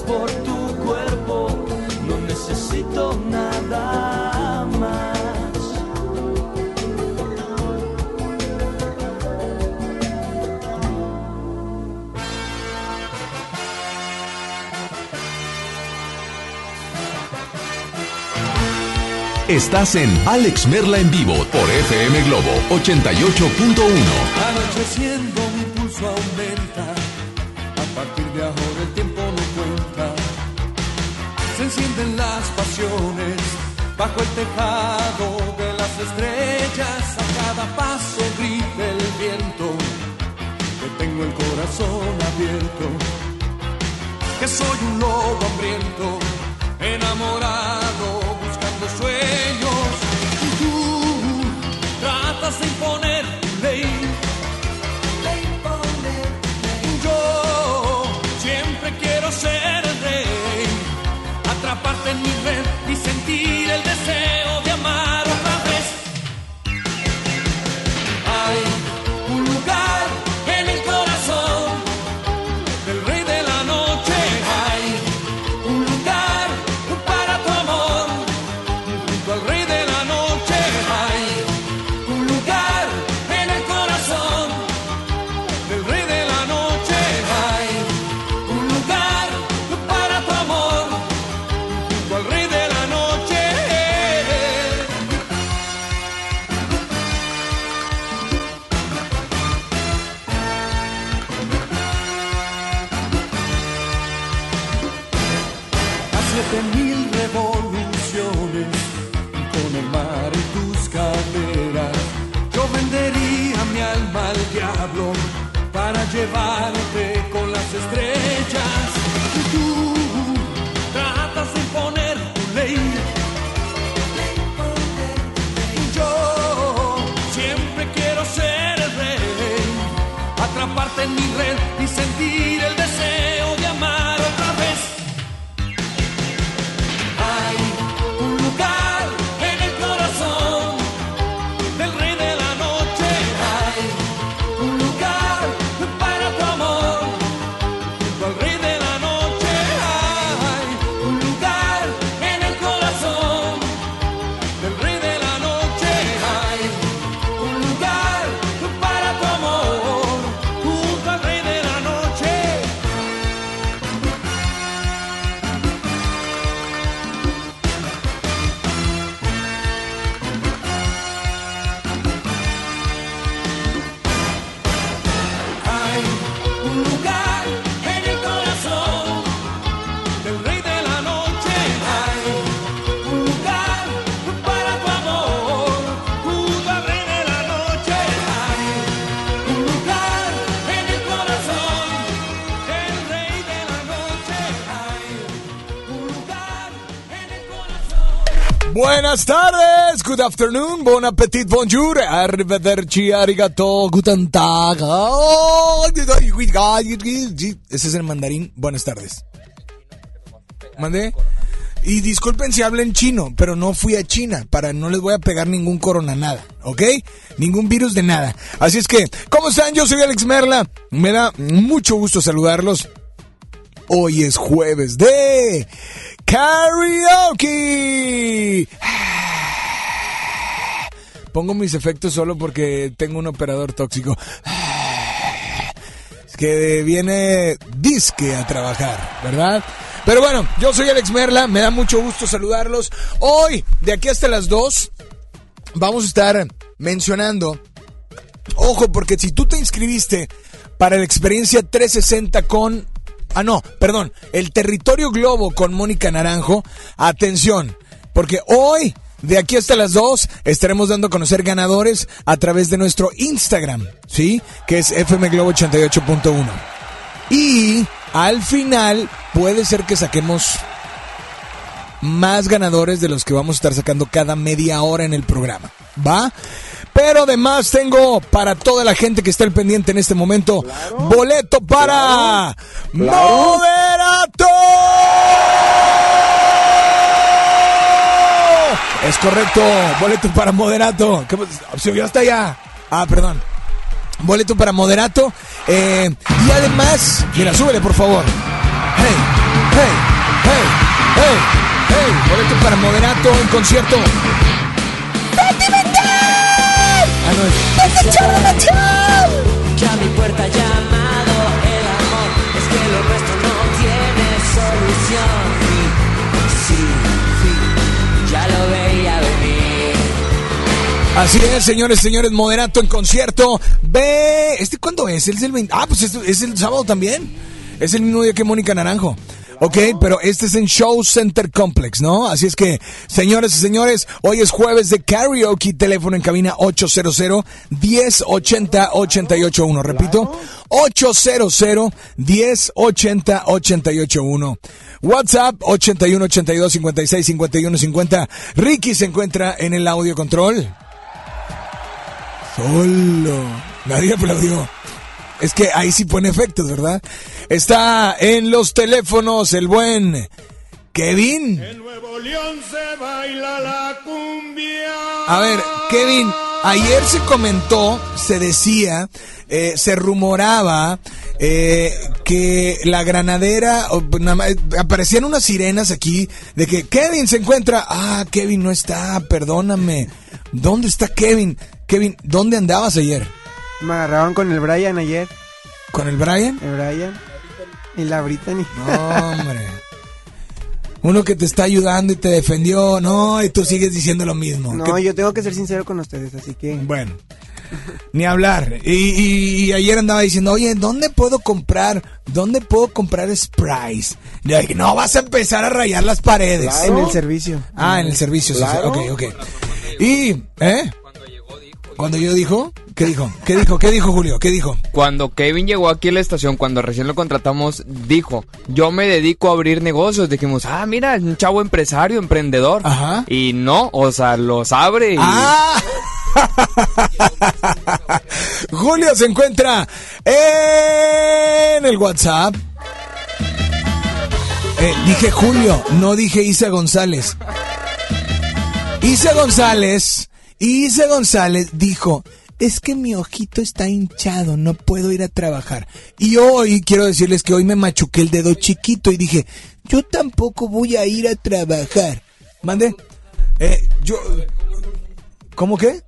por tu cuerpo, no necesito nada más. Estás en Alex Merla en vivo por FM Globo 88.1. Anocheciendo mi pulso aumenta bajo el tejado de las estrellas. A cada paso grita el viento que tengo el corazón abierto, que soy un lobo hambriento, enamorado, buscando sueños. Y tú tratas de imponer parte en mi red y sentir el deseo. Buenas tardes, good afternoon, bon appetit, bonjour, arrivederci, arigato, guten tag. Ese es el mandarín, buenas tardes. ¿Mandé? Y disculpen si hablen chino, pero no fui a China, para no les voy a pegar ningún corona nada, ¿ok? Ningún virus de nada. Así es que, ¿cómo están? Yo soy Alex Merla, me da mucho gusto saludarlos. Hoy es jueves de karaoke. Pongo mis efectos solo porque tengo un operador tóxico. Que viene disque a trabajar, ¿verdad? Pero bueno, yo soy Alex Merla, me da mucho gusto saludarlos. Hoy, de aquí hasta las 2, vamos a estar mencionando Ojo, porque si tú te inscribiste para la experiencia 360 con... Ah, no, perdón, el territorio globo con Mónica Naranjo, atención, porque hoy, de aquí hasta las 2, estaremos dando a conocer ganadores a través de nuestro Instagram, ¿sí? Que es FM Globo 88.1. Y al final puede ser que saquemos más ganadores de los que vamos a estar sacando cada media hora en el programa. ¿Va? Pero además tengo para toda la gente que está al pendiente en este momento boleto para Moderato. Es correcto, boleto para Moderato. Se vio hasta allá. Ah, perdón. Boleto para Moderato. eh, y además, mira, súbele por favor. Hey, hey, hey, hey, hey. Boleto para Moderato en concierto. No, es- Que a mi puerta ha llamado el amor. Es que lo nuestro no tiene solución. Sí, sí, sí, ya lo veía venir. Así es, señores, señores, Moderato en concierto. Ve, ¿este cuándo es? ¿Es el 20? Ah, pues esto es el sábado también. Es el mismo día que Mónica Naranjo. Ok, pero este es en Show Center Complex, ¿no? Así es que, señores y señores, hoy es jueves de karaoke, teléfono en cabina 800-1080-881. Repito, 800-1080-881. WhatsApp 81 82 56 51 50. Ricky se encuentra en el audio control. Solo. Nadie aplaudió. Es que ahí sí pone efectos, ¿verdad? Está en los teléfonos el buen Kevin. Nuevo León se baila la cumbia. A ver, Kevin, ayer se comentó, se decía, eh, se rumoraba eh, que la granadera, o, nada más, aparecían unas sirenas aquí de que Kevin se encuentra. Ah, Kevin no está, perdóname. ¿Dónde está Kevin? Kevin, ¿dónde andabas ayer? Me agarraron con el Brian ayer. ¿Con el Brian? El Brian. Y la Brittany. No, hombre. Uno que te está ayudando y te defendió, no, y tú sigues diciendo lo mismo. No, ¿Qué- yo tengo que ser sincero con ustedes, así que. Bueno, Ni hablar. Y, y- y ayer andaba diciendo, oye, ¿dónde puedo comprar? ¿Dónde puedo comprar? Le dije, no, vas a empezar a rayar las paredes. En el servicio. Ah, en el servicio. sí, sí. Ok, ok. Y, ¿eh? Cuando yo dijo, ¿qué dijo? ¿Qué dijo? ¿Qué dijo Julio? ¿Qué dijo? Cuando Kevin llegó aquí a la estación, cuando recién lo contratamos, dijo, yo me dedico a abrir negocios. Dijimos, ah, mira, es un chavo empresario, emprendedor. Ajá. Y no, o sea, los abre y... ¡Ah! Julio se encuentra en el WhatsApp. Eh, dije Julio, no dije Isa González. Isa González, Isa González dijo, es que mi ojito está hinchado, no puedo ir a trabajar. Y hoy quiero decirles que hoy me machuqué el dedo chiquito y dije, yo tampoco voy a ir a trabajar. Mande. Eh, yo... ¿Cómo qué?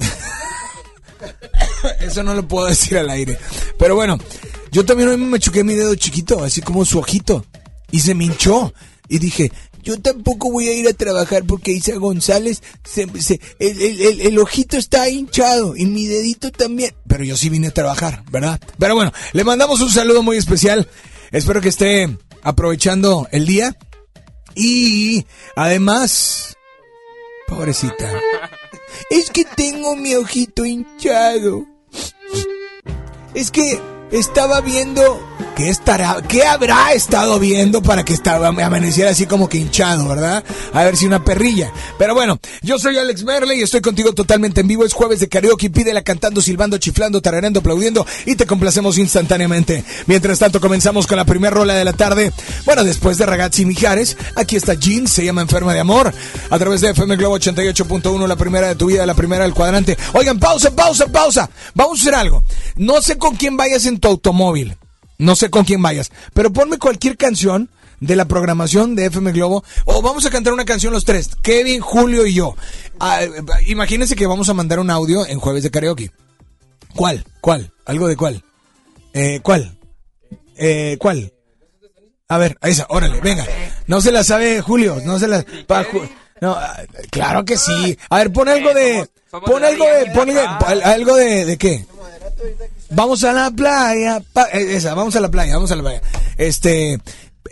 Eso no lo puedo decir al aire. Pero bueno, yo también hoy me machuqué mi dedo chiquito, así como su ojito. Y se me hinchó. Y dije, yo tampoco voy a ir a trabajar porque Isa González, el- el ojito está hinchado y mi dedito también. Pero yo sí vine a trabajar, ¿verdad? Pero bueno, le mandamos un saludo muy especial. Espero que esté aprovechando el día. Y además, pobrecita. Es que tengo mi ojito hinchado. Es que estaba viendo. ¿Qué estará? ¿Qué habrá estado viendo para que estaba, amaneciera así como que hinchado, verdad? A ver si una perrilla. Pero bueno, yo soy Alex Merle y estoy contigo totalmente en vivo. Es jueves de karaoke. Pídela cantando, silbando, chiflando, tarareando, aplaudiendo y te complacemos instantáneamente. Mientras tanto, comenzamos con la primera rola de la tarde. Bueno, después de Ragazzi Mijares, aquí está Jean, se llama Enferma de Amor. A través de FM Globo 88.1, la primera de tu vida, la primera del cuadrante. Oigan, pausa, pausa, pausa. Vamos a hacer algo. No sé con quién vayas en tu automóvil. No sé con quién vayas. Pero ponme cualquier canción de la programación de FM Globo. O vamos a cantar una canción los tres. Kevin, Julio y yo. Ah, imagínense que vamos a mandar un audio en jueves de karaoke. ¿Cuál? ¿Cuál? ¿Algo de cuál? Eh, ¿Cuál? Eh, ¿Cuál? A ver, esa, órale, venga. No se la sabe Julio, no se la... pa- Ju- no, ah, claro que sí. A ver, pon algo de... Pon algo de... Pon algo- algo de... ¿De qué? Vamos a la playa. eh, esa, vamos a la playa, vamos a la playa. Este,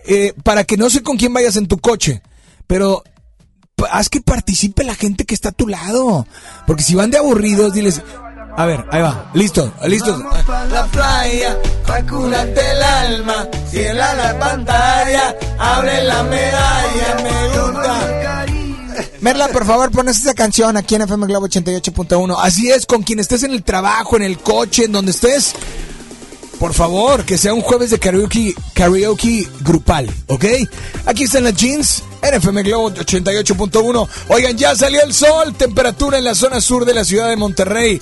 eh, para que no sé con quién vayas en tu coche, pero haz que participe la gente que está a tu lado. Porque si van de aburridos, diles. A ver, ahí va, listo, listo. La playa, vacúnate el alma, cierra la pantalla, abre la medalla, me gusta. Merla, por favor, pones esa canción aquí en FM Globo 88.1. Así es, con quien estés en el trabajo, en el coche, en donde estés. Por favor, que sea un jueves de karaoke, karaoke grupal, ¿ok? Aquí están las jeans en FM Globo 88.1. Oigan, ya salió el sol, temperatura en la zona sur de la ciudad de Monterrey,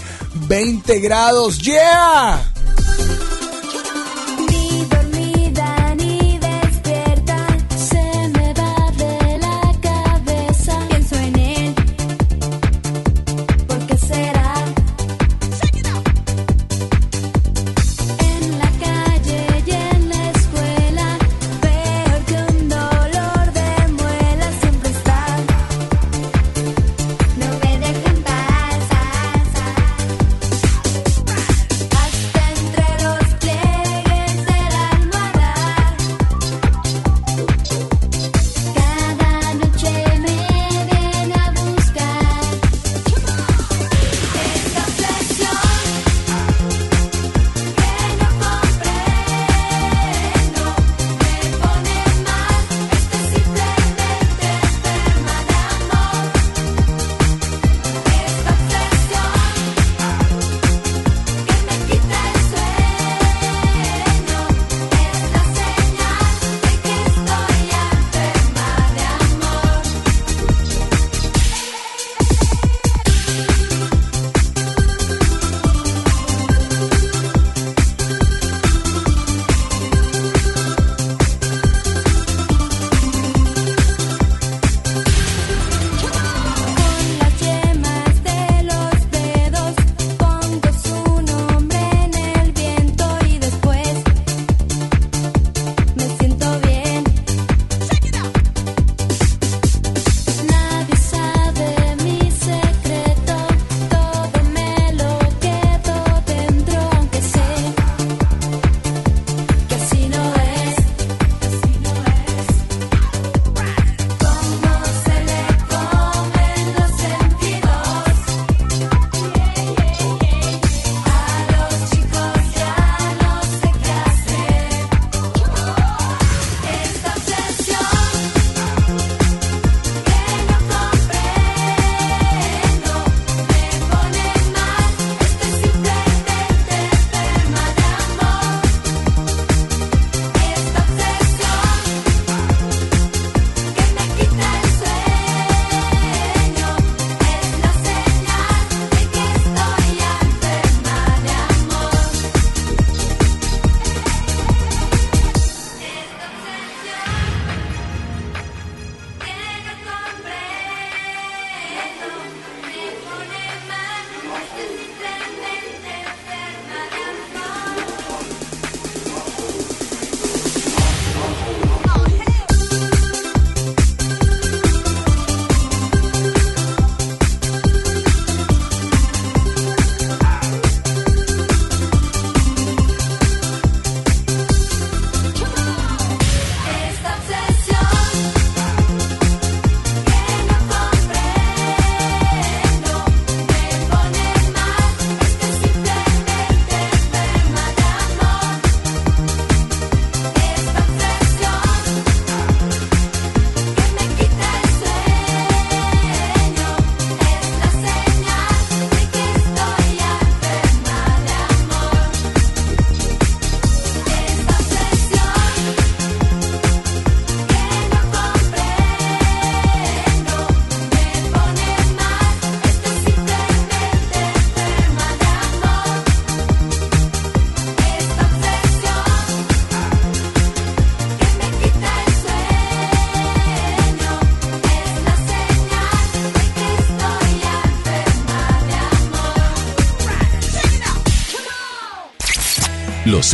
20 grados, ¡yeah!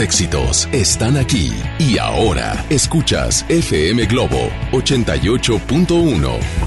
Éxitos están aquí y ahora escuchas FM Globo 88.1.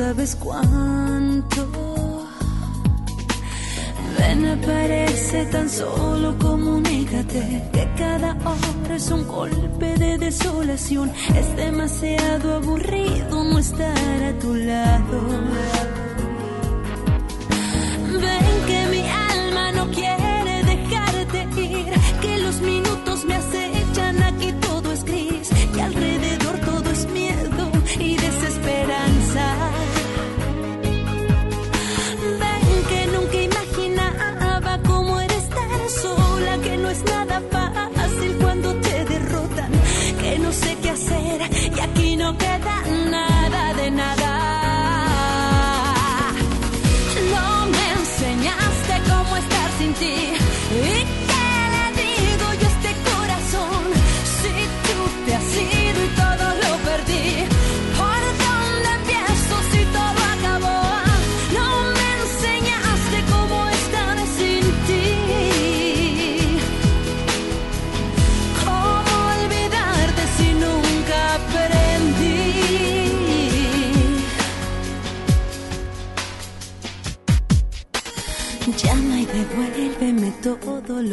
sabes cuánto. Ven, aparece tan solo comunícate que cada hora es un golpe de desolación. Es demasiado aburrido no estar a tu lado. Ven que mi alma no quiere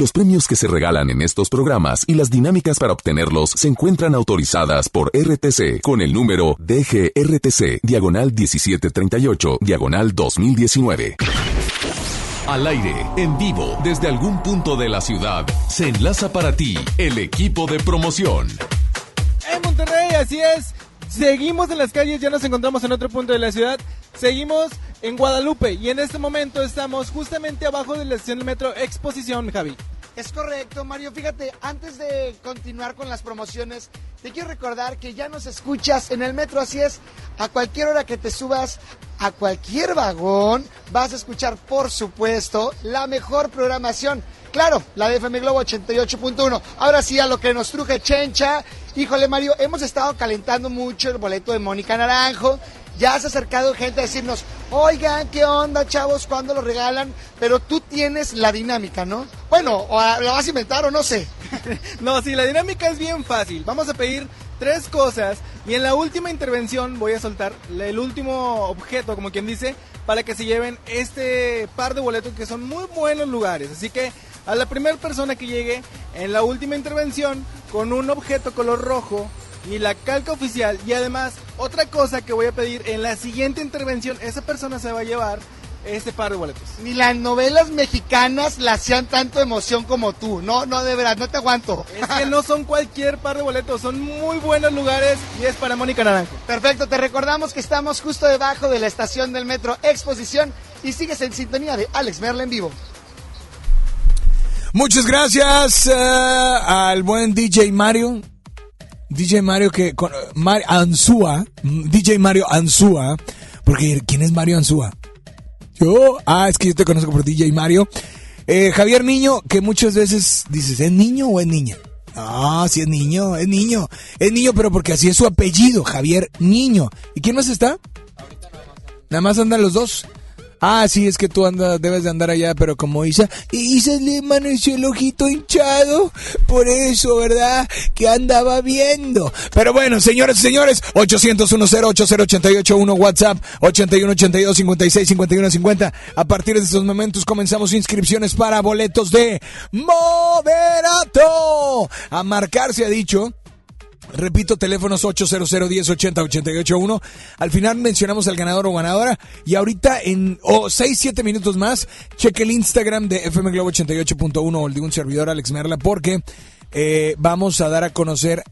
Los premios que se regalan en estos programas y las dinámicas para obtenerlos se encuentran autorizadas por RTC con el número DGRTC, diagonal 1738, diagonal 2019. Al aire, en vivo, desde algún punto de la ciudad, se enlaza para ti el equipo de promoción. En Monterrey, así es. Seguimos en las calles, ya nos encontramos en otro punto de la ciudad. Seguimos en Guadalupe y en este momento estamos justamente abajo de la estación del metro Exposición, Javi. Es correcto, Mario. Fíjate, antes de continuar con las promociones, te quiero recordar que ya nos escuchas en el metro, así es, a cualquier hora que te subas a cualquier vagón, vas a escuchar, por supuesto, la mejor programación. Claro, la de FM Globo 88.1. Ahora sí, a lo que nos truje Chencha Híjole, Mario, hemos estado calentando mucho el boleto de Mónica Naranjo. Ya se ha acercado gente a decirnos, oigan, ¿qué onda, chavos? ¿Cuándo lo regalan? Pero tú tienes la dinámica, ¿no? Bueno, o a- lo vas a inventar o no sé. No, sí, la dinámica es bien fácil. Vamos a pedir tres cosas y en la última intervención voy a soltar la- el último objeto, como quien dice, para que se lleven este par de boletos que son muy buenos lugares. Así que a la primera persona que llegue en la última intervención con un objeto color rojo y la calca oficial y además otra cosa que voy a pedir en la siguiente intervención, esa persona se va a llevar este par de boletos. Ni las novelas mexicanas la hacían tanto emoción como tú. No, no, de verdad, no te aguanto. Es que no son cualquier par de boletos, son muy buenos lugares y es para Mónica Naranjo. Perfecto, te recordamos que estamos justo debajo de la estación del metro Exposición y sigues en sintonía de Alex Merla en vivo. Muchas gracias eh, al buen DJ Mario. DJ Mario que con DJ Mario Ansúa, porque ¿quién es Mario Ansúa? Yo, ah, es que yo te conozco por DJ Mario. Eh, Javier Niño, que muchas veces dices, ¿es niño o es niña? Ah, sí es niño, es niño. Es niño, pero porque así es su apellido, Javier Niño. ¿Y quién más está? Nada más andan los dos. Ah, sí, es que tú andas, debes de andar allá, pero como Isa, Isa le amaneció el ojito hinchado, por eso, ¿verdad? Que andaba viendo. Pero bueno, señores y señores, 800 80 1 WhatsApp, 81 82 56 51 50. A partir de estos momentos comenzamos inscripciones para boletos de Moderato. A marcar se ha dicho. Repito, teléfonos 800 10 80 88 1. Al final mencionamos al ganador o ganadora. Y ahorita en 6, 7 minutos más, cheque el Instagram de FM Globo 88.1 o el de un servidor Alex Merla porque eh, vamos a dar a conocer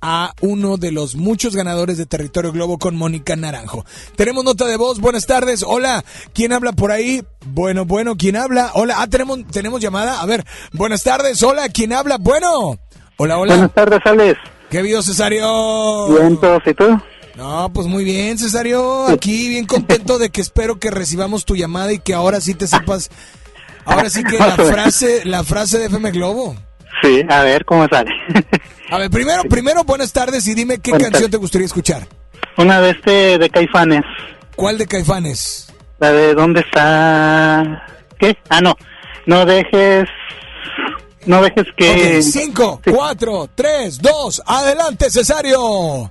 a uno de los muchos ganadores de Territorio Globo con Mónica Naranjo. Tenemos nota de voz. Buenas tardes. Hola. ¿Quién habla por ahí? Bueno, bueno, ¿quién habla? Hola. Ah, tenemos, tenemos llamada. A ver. Buenas tardes. Hola. ¿Quién habla? Bueno. Hola, hola. Buenas tardes, Alex. ¿Qué vio, Cesario? Bien, todos, ¿y tú? No, pues muy bien, Cesario. Aquí bien contento de que espero que recibamos tu llamada y que ahora sí te sepas. Ahora sí que la frase, la frase de FM Globo. Sí, a ver cómo sale. A ver, primero, primero, buenas tardes y dime qué Buenas canción tardes. te gustaría escuchar. Una de este de Caifanes. ¿Cuál de Caifanes? La de ¿Dónde está? ¿Qué? Ah, no. No dejes. No dejes que. Ok, cinco, cuatro, tres, dos, adelante, Cesario.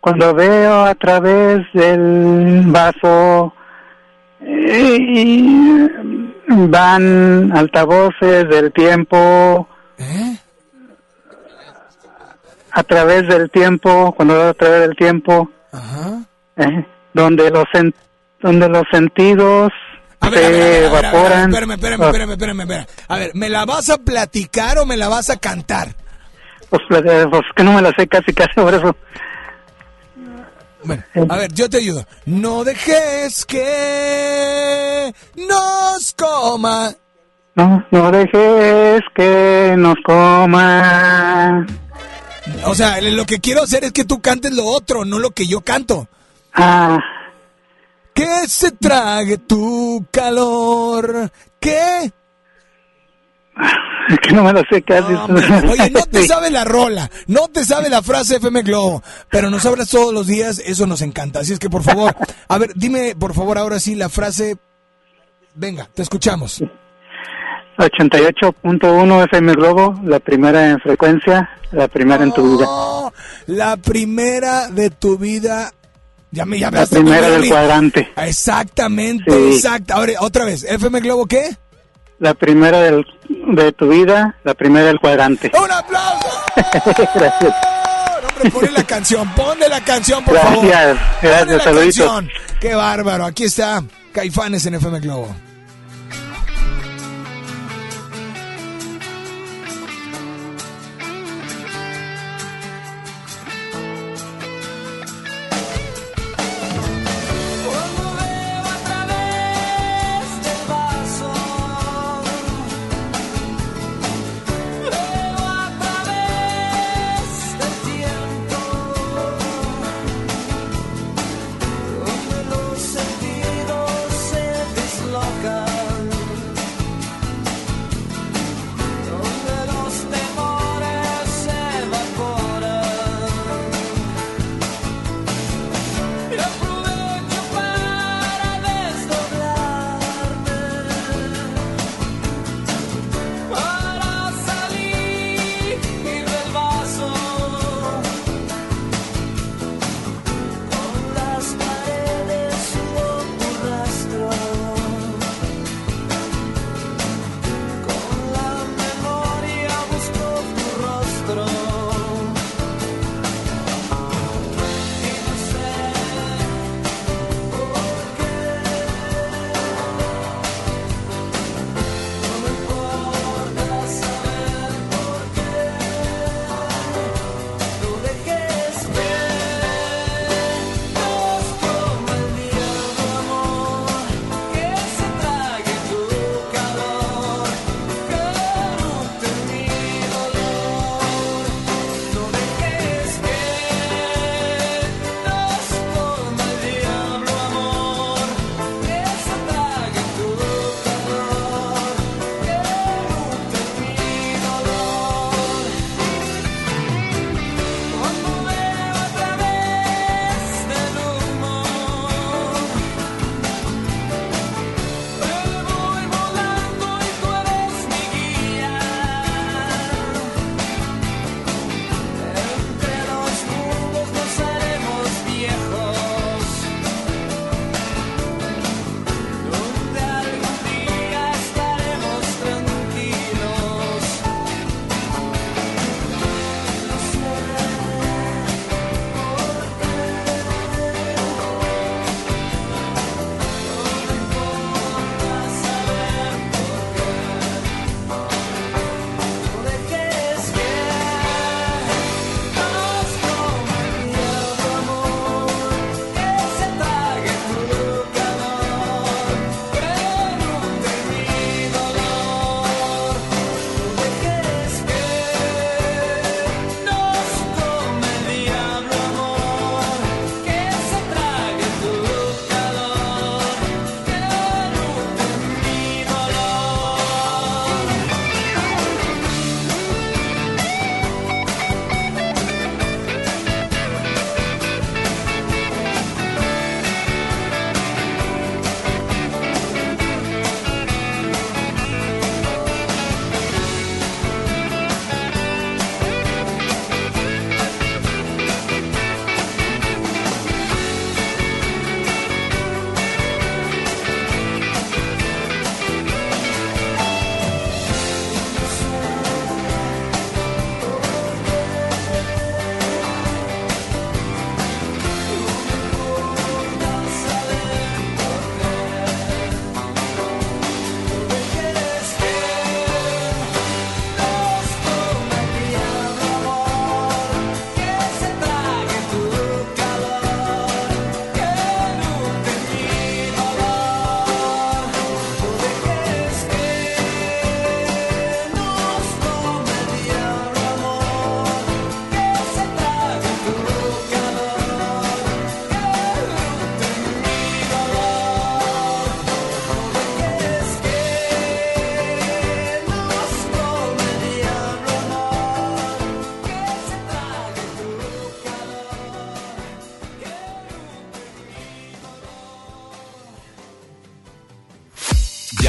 Cuando veo a través del vaso. eh, y van altavoces del tiempo. ¿Eh? A través del tiempo, cuando veo a través del tiempo. Ajá. eh, donde los donde los sentidos A ver, se a ver, a evaporan. espérame, espérame, espérame, espérame, espérame. A ver, ¿me la vas a platicar o me la vas a cantar? Pues, eh, pues que no me la sé casi casi por eso. Bueno, a ver, yo te ayudo. No dejes que nos coma. No, no dejes que nos coma. O sea, lo que quiero hacer es que tú cantes lo otro, no lo que yo canto. Ah, Que se trague tu calor. ¿Qué? es que no me la sé casi. Oye, no te sabe la rola, no te sabe la frase FM Globo, pero nos hablas todos los días, eso nos encanta. Así es que, por favor, a ver, dime, por favor, ahora sí la frase. Venga, te escuchamos. 88.1 FM Globo, la primera en frecuencia, la primera en tu vida. Oh, la primera de tu vida. Ya me ya me La primera me del cuadrante. Exactamente, Sí. exacto. Ahora, otra vez, FM Globo, ¿qué? La primera del, de tu vida, la primera del cuadrante. ¡Un aplauso! Gracias. No, ponle la canción, ponle la canción, por favor. Gracias, Ponle gracias, la saluditos. canción. Qué bárbaro. Aquí está Caifanes en FM Globo.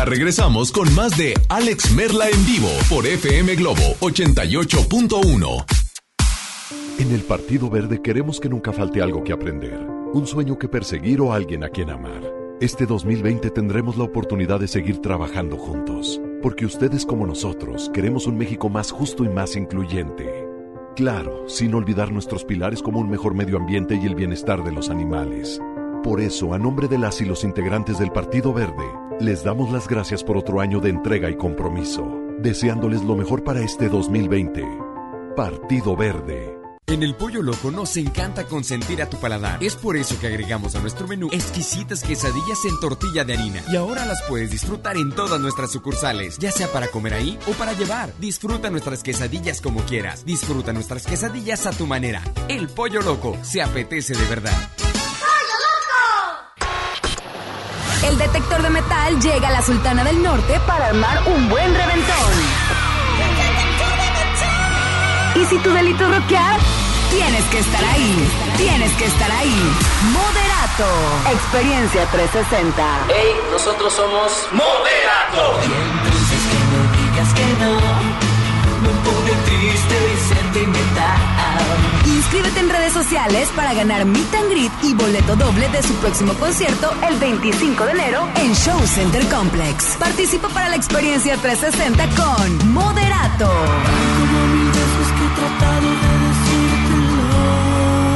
Regresamos con más de Alex Merla en vivo por FM Globo 88.1. En el Partido Verde queremos que nunca falte algo que aprender, un sueño que perseguir o alguien a quien amar. Este 2020 tendremos la oportunidad de seguir trabajando juntos, porque ustedes como nosotros queremos un México más justo y más incluyente. Claro, sin olvidar nuestros pilares como un mejor medio ambiente y el bienestar de los animales. Por eso, a nombre de las y los integrantes del Partido Verde, les damos las gracias por otro año de entrega y compromiso, deseándoles lo mejor para este 2020. Partido Verde. En el Pollo Loco nos encanta consentir a tu paladar. Es por eso que agregamos a nuestro menú exquisitas quesadillas en tortilla de harina. Y ahora las puedes disfrutar en todas nuestras sucursales, ya sea para comer ahí o para llevar. Disfruta nuestras quesadillas como quieras. Disfruta nuestras quesadillas a tu manera. El Pollo Loco se apetece de verdad. El detector de metal llega a la Sultana del Norte para armar un buen reventón. Y si tu delito es rockear, tienes que estar ahí. Tienes que estar ahí. Moderato. Experiencia 360. Hey, nosotros somos Moderato. Entonces que no digas que no, me pone triste y sentimental. Inscríbete en redes sociales para ganar Meet and Greet y boleto doble de su próximo concierto el 25 de enero en Show Center Complex. Participa para la experiencia 360 con Moderato.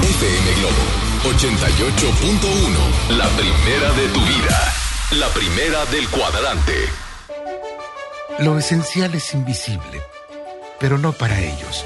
FM Globo 88.1. La primera de tu vida. La primera del cuadrante. Lo esencial es invisible, pero no para ellos.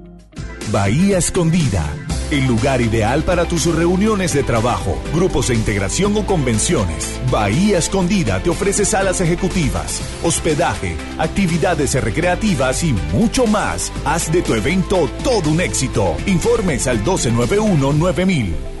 Bahía Escondida, el lugar ideal para tus reuniones de trabajo, grupos de integración o convenciones. Bahía Escondida te ofrece salas ejecutivas, hospedaje, actividades recreativas y mucho más. Haz de tu evento todo un éxito. Informes al 1291-9000.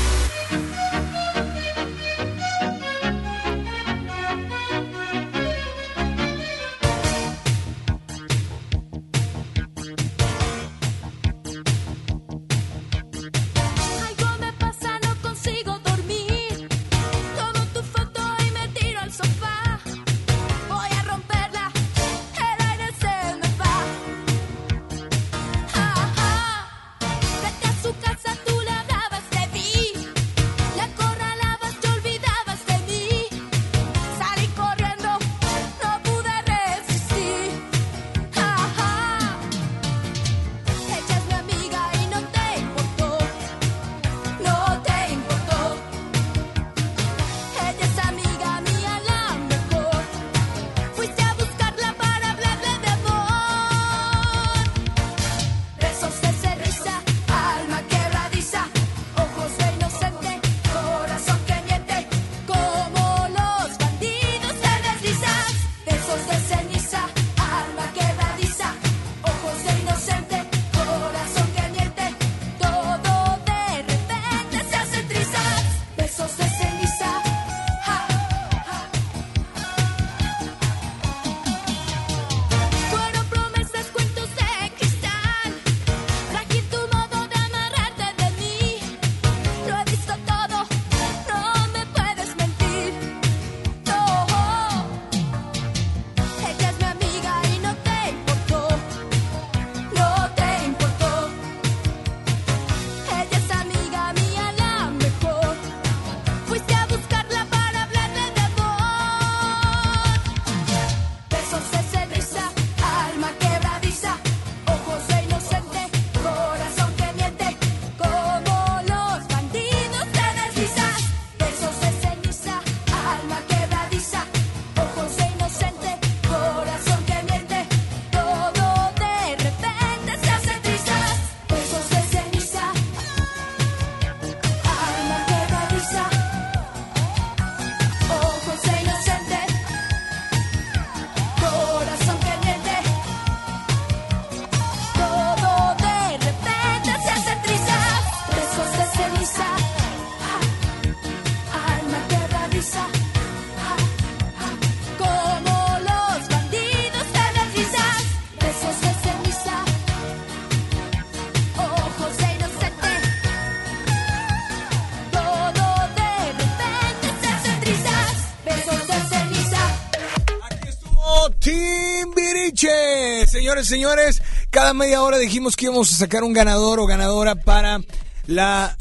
Señores, señores, cada media hora dijimos que íbamos a sacar un ganador o ganadora para la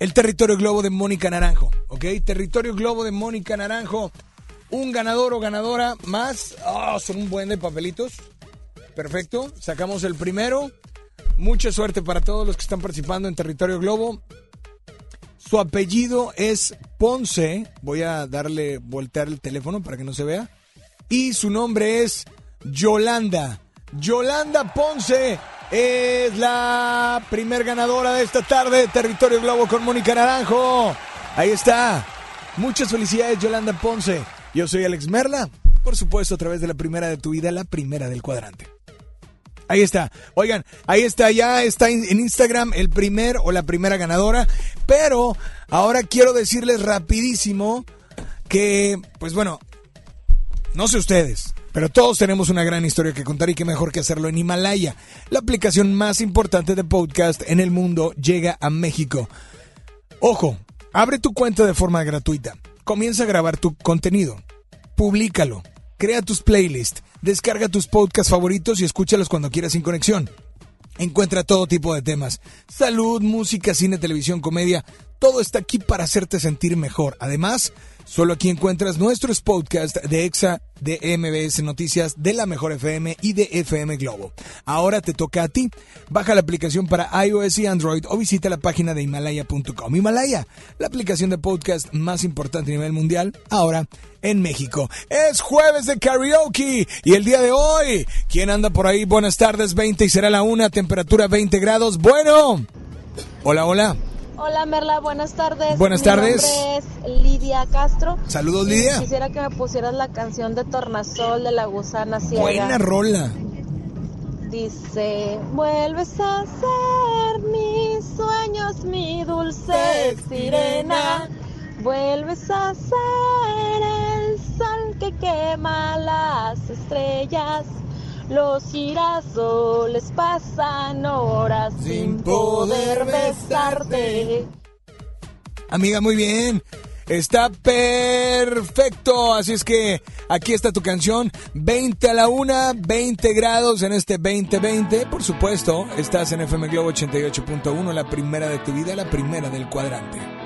el territorio globo de Mónica Naranjo, ¿ok? Territorio globo de Mónica Naranjo. Un ganador o ganadora más. Ah, son un buen de papelitos. Perfecto. Sacamos el primero. Mucha suerte para todos los que están participando en Territorio Globo. Su apellido es Ponce. Voy a darle voltear el teléfono para que no se vea. Y su nombre es Yolanda. Yolanda Ponce es la primer ganadora de esta tarde de Territorio Globo con Mónica Naranjo. Ahí está. Muchas felicidades, Yolanda Ponce. Yo soy Alex Merla. Por supuesto, a través de la primera de tu vida, la primera del cuadrante. Ahí está. Oigan, ahí está, ya está en Instagram el primer o la primera ganadora. Pero ahora quiero decirles rapidísimo que, pues bueno, no sé ustedes, pero todos tenemos una gran historia que contar y qué mejor que hacerlo en Himalaya. La aplicación más importante de podcast en el mundo llega a México. Ojo, abre tu cuenta de forma gratuita. Comienza a grabar tu contenido. Públicalo. Crea tus playlists. Descarga tus podcasts favoritos y escúchalos cuando quieras sin conexión. Encuentra todo tipo de temas. Salud, música, cine, televisión, comedia. Todo está aquí para hacerte sentir mejor. Además, solo aquí encuentras nuestros podcasts de EXA, de MBS Noticias, de la Mejor FM y de FM Globo. Ahora te toca a ti. Baja la aplicación para iOS y Android o visita la página de Himalaya.com. Himalaya, la aplicación de podcast más importante a nivel mundial, ahora en México. Es jueves de karaoke y el día de hoy, ¿quién anda por ahí? Buenas tardes, 20 y será la una, temperatura 20 grados. Bueno. Hola, hola. Hola Merla, buenas tardes. Buenas Mi tardes. nombre es Lidia Castro. Saludos, Lidia. Quisiera que me pusieras la canción de Tornasol de la gusana ciega. Buena rola. Dice, vuelves a ser mis sueños, mi dulce sirena. Vuelves a ser el sol que quema las estrellas. Los girasoles pasan horas sin poder besarte. Amiga, muy bien. Está perfecto. Así es que aquí está tu canción. 20 a la una, 20 grados en este 2020. Por supuesto, estás en FM Globo 88.1, la primera de tu vida, la primera del cuadrante.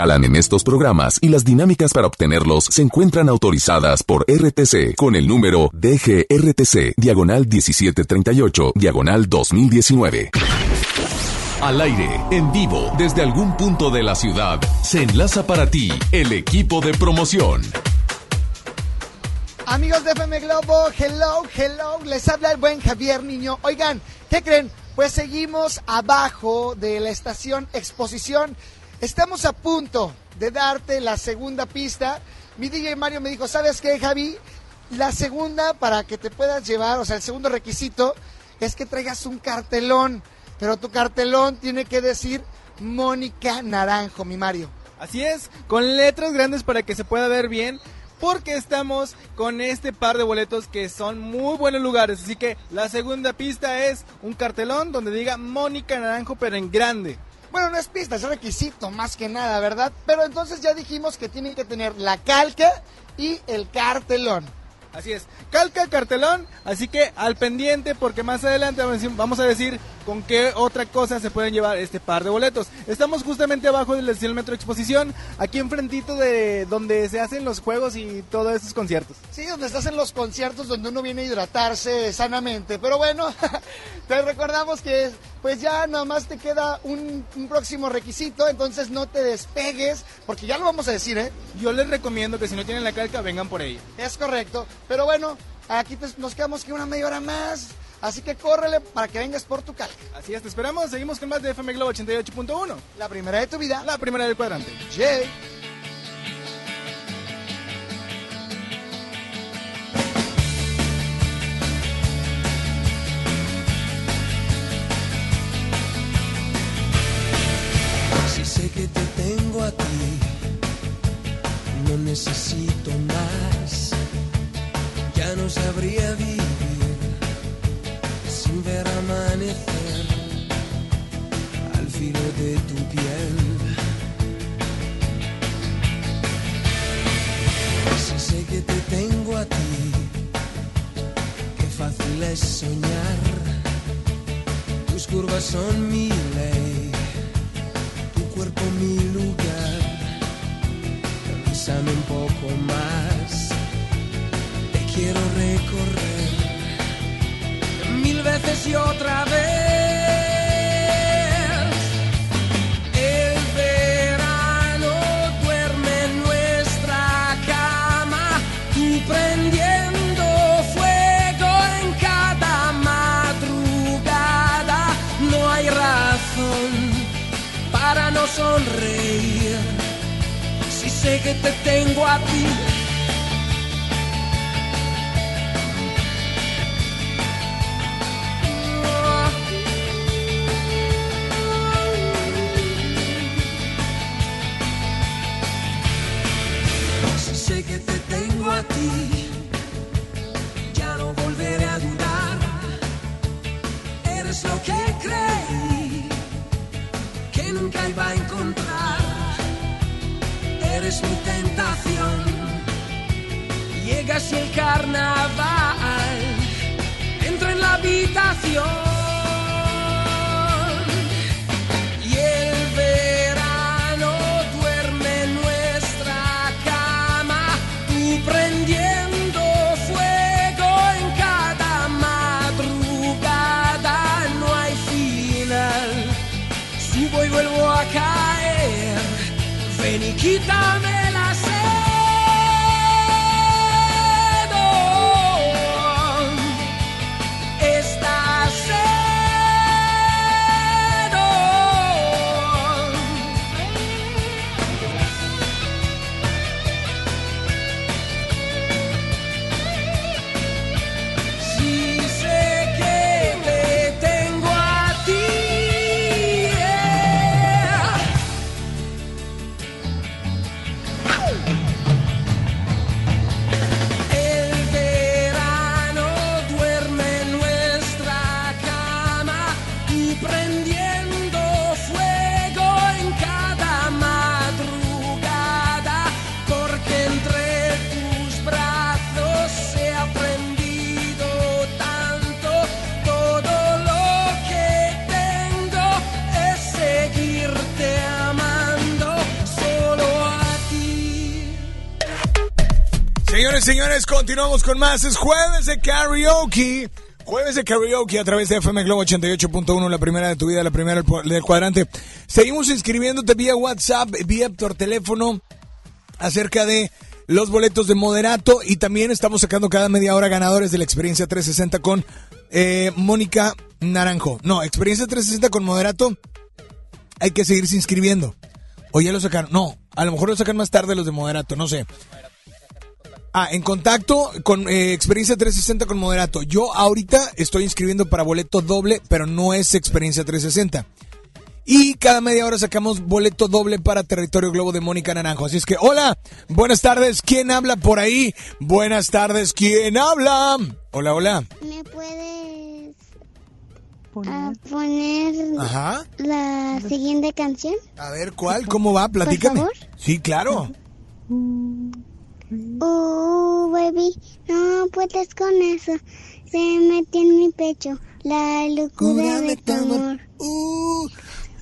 En estos programas y las dinámicas para obtenerlos se encuentran autorizadas por RTC con el número DGRTC, diagonal 1738, diagonal 2019. Al aire, en vivo, desde algún punto de la ciudad, se enlaza para ti el equipo de promoción. Amigos de FM Globo, hello, hello, les habla el buen Javier Niño. Oigan, ¿qué creen? Pues seguimos abajo de la estación Exposición. Estamos a punto de darte la segunda pista. Mi DJ Mario me dijo, ¿sabes qué, Javi? La segunda para que te puedas llevar, o sea, el segundo requisito es que traigas un cartelón. Pero tu cartelón tiene que decir Mónica Naranjo, mi Mario. Así es, con letras grandes para que se pueda ver bien. Porque estamos con este par de boletos que son muy buenos lugares. Así que la segunda pista es un cartelón donde diga Mónica Naranjo, pero en grande. Bueno, no es pista, es requisito más que nada, ¿verdad? Pero entonces ya dijimos que tienen que tener la calca y el cartelón. Así es, calca cartelón, así que al pendiente porque más adelante vamos a decir- con qué otra cosa se pueden llevar este par de boletos. Estamos justamente abajo del Estación Metro Exposición, aquí enfrentito de donde se hacen los juegos y todos esos conciertos. Sí, donde estás en los conciertos donde uno viene a hidratarse sanamente. Pero bueno, te recordamos que pues ya nada más te queda un, un próximo requisito, entonces no te despegues, porque ya lo vamos a decir, ¿eh? Yo les recomiendo que si no tienen la calca vengan por ella. Es correcto. Pero bueno, aquí te- nos quedamos que una media hora más. Así que córrele para que vengas por tu calca. Así es, te esperamos, seguimos con más de FM Globo 88.1. La primera de tu vida. La primera del cuadrante. Jay. Necesito más. Ya no sabría vivir sin ver amanecer al filo de tu piel. Si sé que te tengo a ti, qué fácil es soñar. Tus curvas son mi ley tu cuerpo mi lugar. Avísame un poco más. Te quiero recorrer mil veces y otra vez. Que te tengo a ti. Sé que te tengo a ti, ya no volveré a dudar. Eres lo que creí que nunca iba a encontrar. Eres mi tentación. Llegas y el carnaval entra en la habitación. Señores, continuamos con más. Es jueves de karaoke. Jueves de karaoke a través de FM Globo 88.1, la primera de tu vida, la primera del cuadrante. Seguimos inscribiéndote vía WhatsApp, vía por teléfono, acerca de los boletos de Moderato y también estamos sacando cada media hora ganadores de la experiencia 360 con eh, Mónica Naranjo. No, experiencia 360 con Moderato. Hay que seguirse inscribiendo. O ya lo sacaron. No, a lo mejor lo sacan más tarde los de Moderato, no sé. Ah, en contacto con eh, Experiencia 360 con Moderato. Yo ahorita estoy inscribiendo para boleto doble, pero no es Experiencia 360. Y cada media hora sacamos boleto doble para Territorio Globo de Mónica Naranjo. Así es que, hola, buenas tardes, ¿quién habla por ahí? Buenas tardes, ¿quién habla? Hola, hola. ¿Me puedes ah, poner Ajá. la siguiente canción? A ver, ¿cuál? ¿Cómo va? Platícame. favor. Sí, claro. Oh, baby, no puedes con eso. Se metió en mi pecho la locura de tu amor.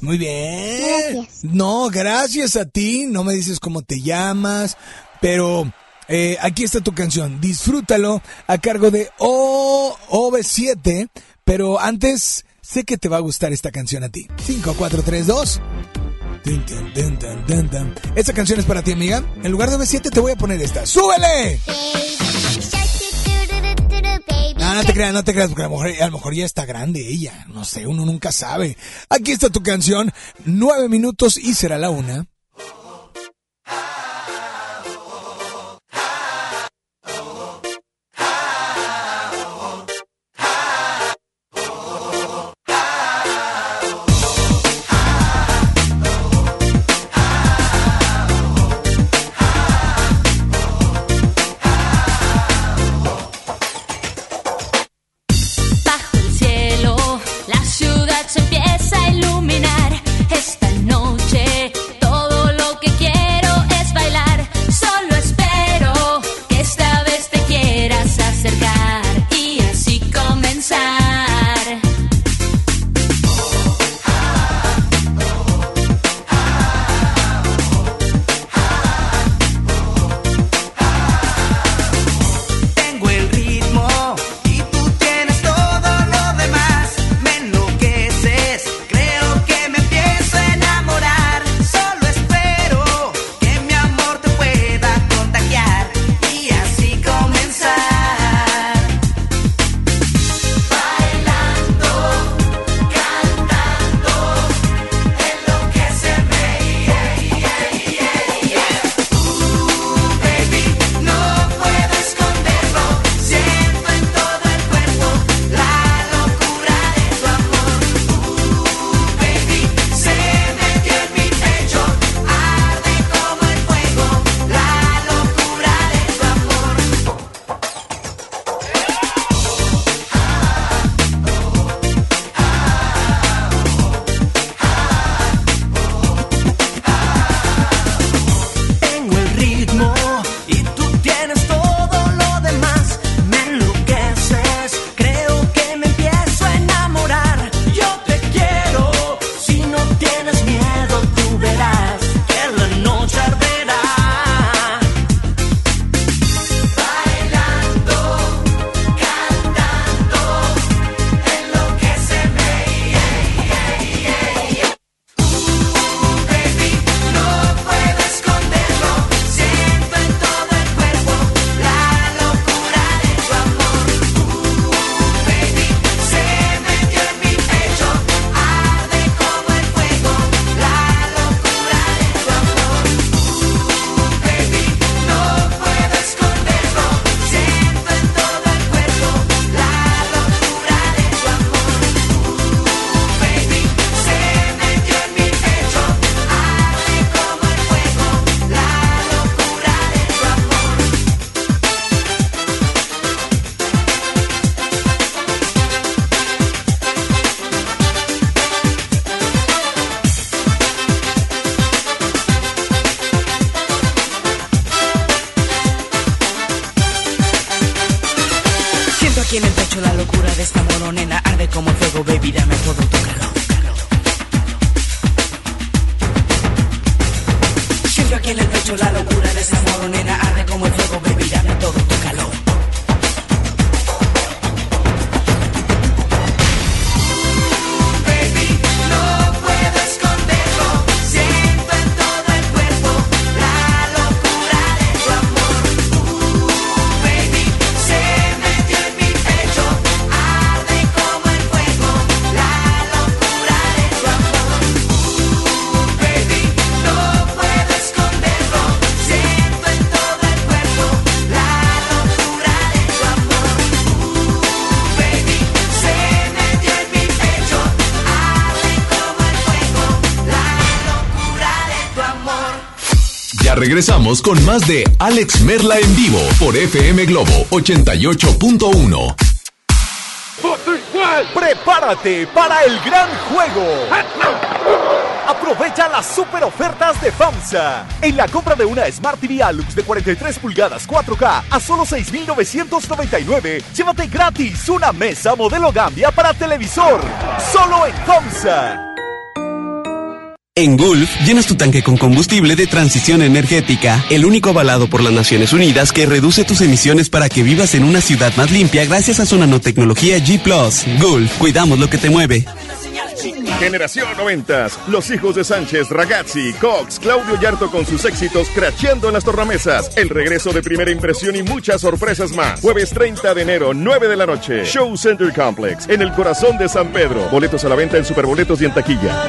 Muy bien. Gracias. No, gracias a ti. No me dices cómo te llamas, pero eh, aquí está tu canción. Disfrútalo a cargo de O OV7. Pero antes, sé que te va a gustar esta canción a ti. 5, 4, 3, 2. Dun, dun, dun, dun, dun, dun. Esta canción es para ti, amiga. En lugar de OV7 te voy a poner esta. ¡Súbele! No, no te creas, no te creas, porque a lo, mejor, a lo mejor ya está grande ella. No sé, uno nunca sabe. Aquí está tu canción, nueve minutos y será la una. Regresamos con más de Alex Merla en vivo por FM Globo 88.1. Prepárate para el gran juego. Aprovecha las super ofertas de FAMSA. En la compra de una Smart TV Alux de 43 pulgadas 4K a solo 6,999, llévate gratis una mesa modelo Gambia para televisor. Solo en FAMSA. En Gulf, llenas tu tanque con combustible de transición energética, el único avalado por las Naciones Unidas que reduce tus emisiones para que vivas en una ciudad más limpia gracias a su nanotecnología G ⁇ Gulf, cuidamos lo que te mueve. Generación 90. Los hijos de Sánchez, Ragazzi, Cox, Claudio Yarto con sus éxitos cracheando en las tornamesas. El regreso de primera impresión y muchas sorpresas más. Jueves 30 de enero, 9 de la noche. Show Center Complex, en el corazón de San Pedro. Boletos a la venta en Superboletos y en taquilla.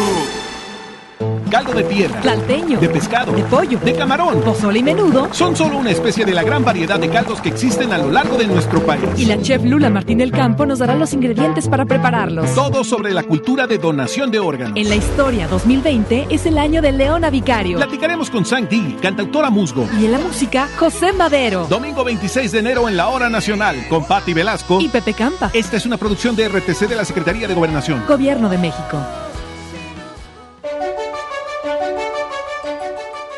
Caldo de tierra, Tlalteño. de pescado, De pollo. de camarón. Pozole y menudo. Son solo una especie de la gran variedad de caldos que existen a lo largo de nuestro país. Y la chef Lula Martín del Campo nos dará los ingredientes para prepararlos. Todo sobre la cultura de donación de órganos. En la historia 2020 es el año de Leona Vicario. Platicaremos con Sang Di, cantautora musgo. Y en la música, José Madero. Domingo 26 de enero en la Hora Nacional con Patti Velasco. Y Pepe Campa. Esta es una producción de RTC de la Secretaría de Gobernación. Gobierno de México.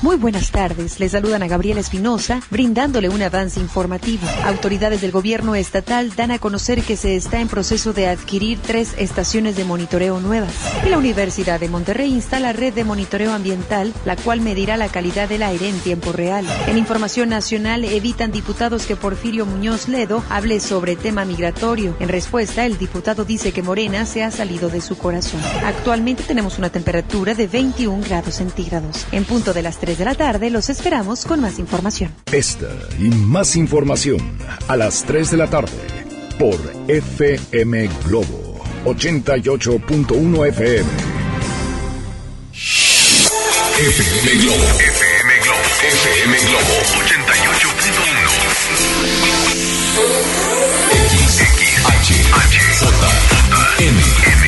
Muy buenas tardes. Les saludan a Gabriela Espinosa, brindándole un avance informativo. Autoridades del gobierno estatal dan a conocer que se está en proceso de adquirir tres estaciones de monitoreo nuevas. Y la Universidad de Monterrey instala red de monitoreo ambiental, la cual medirá la calidad del aire en tiempo real. En información nacional, evitan diputados que Porfirio Muñoz Ledo hable sobre tema migratorio. En respuesta, el diputado dice que Morena se ha salido de su corazón. Actualmente tenemos una temperatura de 21 grados centígrados. En punto de las 3 de la tarde los esperamos con más información. Esta y más información a las 3 de la tarde por FM Globo 88.1 FM. FM Globo. FM Globo. FM Globo 88.1. M.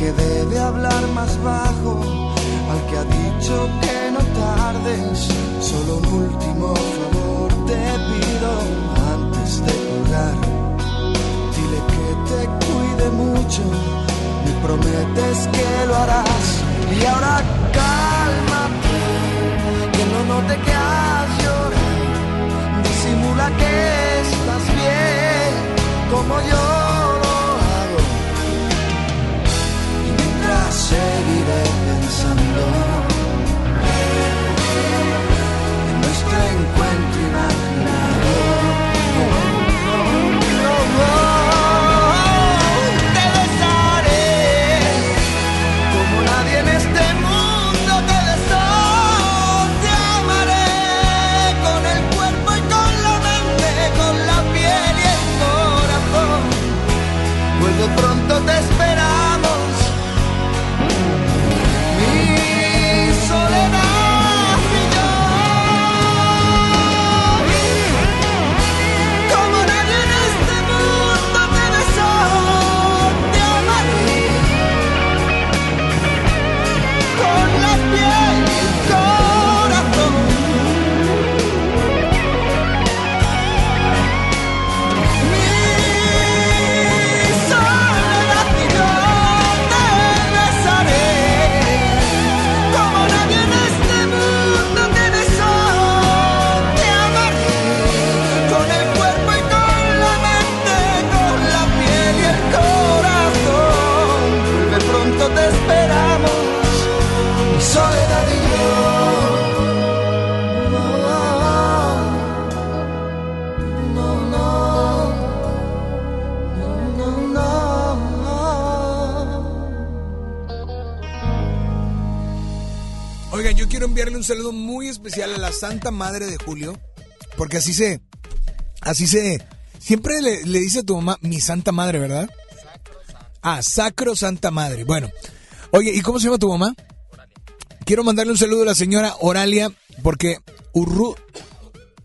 que debe hablar más bajo, al que ha dicho que no tardes. Solo un último favor te pido antes de colgar. Dile que te cuide mucho, me prometes que lo harás. Y ahora cálmate, que no note que has llorado. Disimula que estás bien, como yo. seguiré pensando en nuestra encuentro. un saludo muy especial a la Santa Madre de Julio, porque así se, así se, siempre le, dice a tu mamá, mi Santa Madre, ¿verdad? Sacro Santa. Ah, Sacro Santa Madre. Bueno, oye, ¿y cómo se llama tu mamá? Quiero mandarle un saludo a la señora Oralia, porque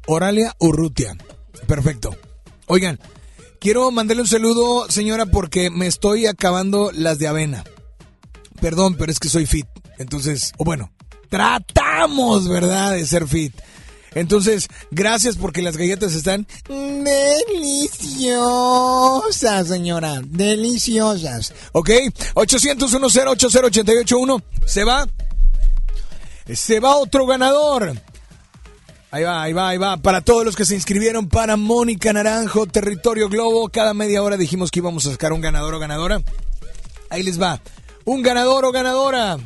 Oralia Urrutia. Perfecto. Oigan, quiero mandarle un saludo, señora, porque me estoy acabando las de avena. Perdón, pero es que soy fit. Entonces, o bueno, Tratamos, ¿verdad?, de ser fit. Entonces, gracias porque las galletas están deliciosas, señora. Deliciosas. ¿Ok? 800-1080-80881. Se va. Se va otro ganador. Ahí va, ahí va, ahí va. Para todos los que se inscribieron para Mónica Naranjo, Territorio Globo, cada media hora dijimos que íbamos a sacar un ganador o ganadora. Ahí les va. Un ganador o ganadora.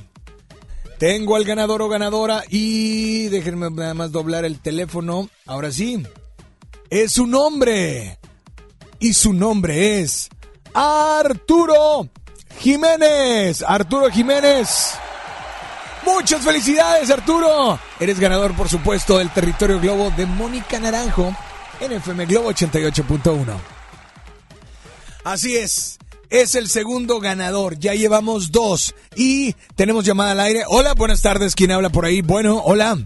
Tengo al ganador o ganadora y déjenme nada más doblar el teléfono. Ahora sí. Es su nombre. Y su nombre es Arturo Jiménez. Arturo Jiménez. Muchas felicidades, Arturo. Eres ganador, por supuesto, del territorio Globo de Mónica Naranjo en FM Globo 88.1. Así es. Es el segundo ganador. Ya llevamos dos. Y tenemos llamada al aire. Hola, buenas tardes. ¿Quién habla por ahí? Bueno, hola.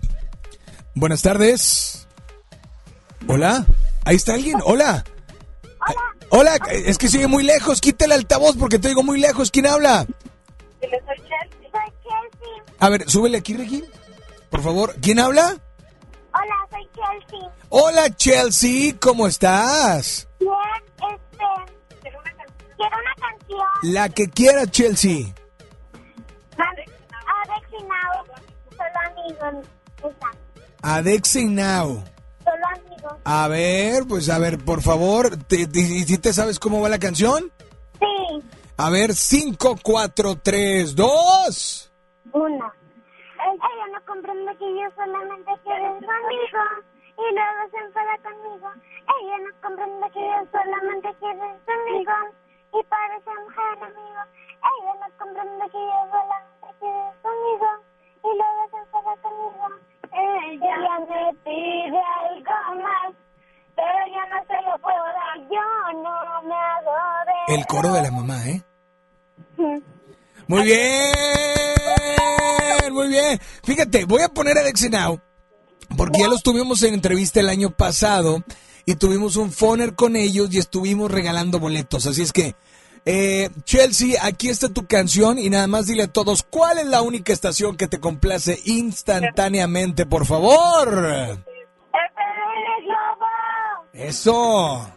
Buenas tardes. Hola. Ahí está alguien. Hola. Hola. Es que sigue muy lejos. Quítale el altavoz porque te digo muy lejos. ¿Quién habla? Soy Chelsea. Soy Chelsea. A ver, súbele aquí, Ricky. Por favor. ¿Quién habla? Hola, soy Chelsea. Hola, Chelsea. ¿Cómo estás? Bien, La que quiera, Chelsea. Now. Solo amigos. A ver, pues a ver, por favor. ¿te, te, y si te sabes cómo va la canción? Sí. A ver, 5, 4, 3, 2. Una. Ella no comprende que yo solamente quiero su amigo y luego se enfada conmigo. Ella no comprende que yo solamente quiero su amigo y parece mujer amigo. Ella no comprende que yo solamente quiero su amigo y luego se enfada conmigo. Ella me pide algo más, pero yo no se lo puedo dar. Yo no me de... El coro de la mamá, ¿eh? Muy bien, muy bien. Fíjate, voy a poner a Adexi Now porque ya los tuvimos en entrevista el año pasado y tuvimos un phoner con ellos y estuvimos regalando boletos. Así es que, eh, Chelsea, aquí está tu canción y nada más dile a todos cuál es la única estación que te complace instantáneamente, por favor. Eso.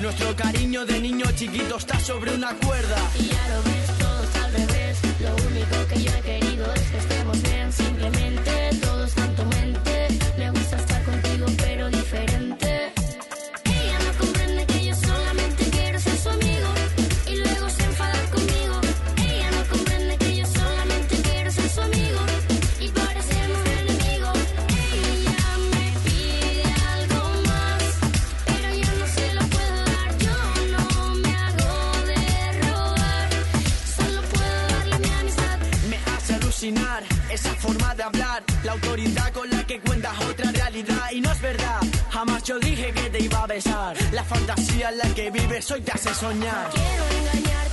Nuestro cariño de niño chiquito está sobre una cuerda. La fantasía en la que vives hoy te hace soñar. Quiero engañarte,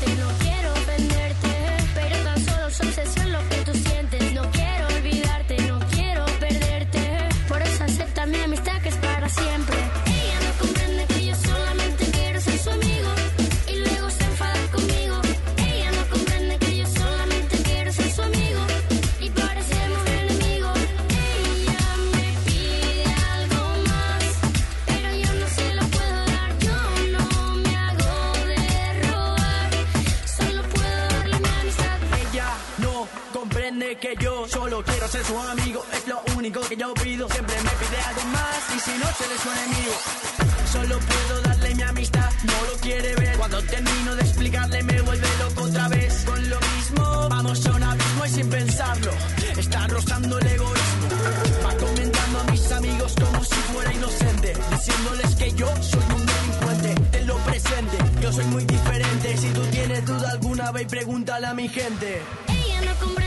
además y si no se les su. Solo puedo darle mi amistad, no lo quiere ver. Cuando termino de explicarle me vuelve loco otra vez. Con lo mismo, vamos a un abismo y sin pensarlo, está rozando el egoísmo. Va comentando a mis amigos como si fuera inocente, diciéndoles que yo soy un delincuente. Te lo presente, yo soy muy diferente. Si tú tienes duda alguna, ve y pregúntale a mi gente. Ella no comprende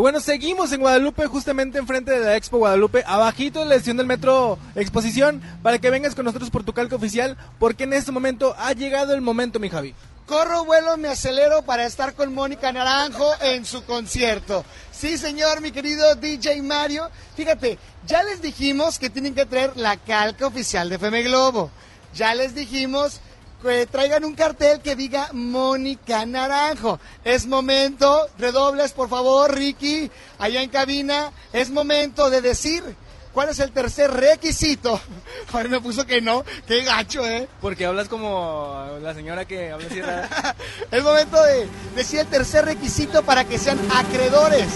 bueno, seguimos en Guadalupe, justamente enfrente de la Expo Guadalupe, abajito de la estación del metro Exposición, para que vengas con nosotros por tu calca oficial, porque en este momento ha llegado el momento, mi Javi. Corro, vuelo, me acelero para estar con Mónica Naranjo en su concierto. Sí, señor, mi querido DJ Mario. Fíjate, ya les dijimos que tienen que traer la calca oficial de FM Globo. Ya les dijimos traigan un cartel que diga Mónica Naranjo. Es momento, redobles por favor, Ricky, allá en cabina. Es momento de decir cuál es el tercer requisito. Ahora me puso que no, qué gacho, ¿eh? Porque hablas como la señora que habla así. Es momento de decir el tercer requisito para que sean acreedores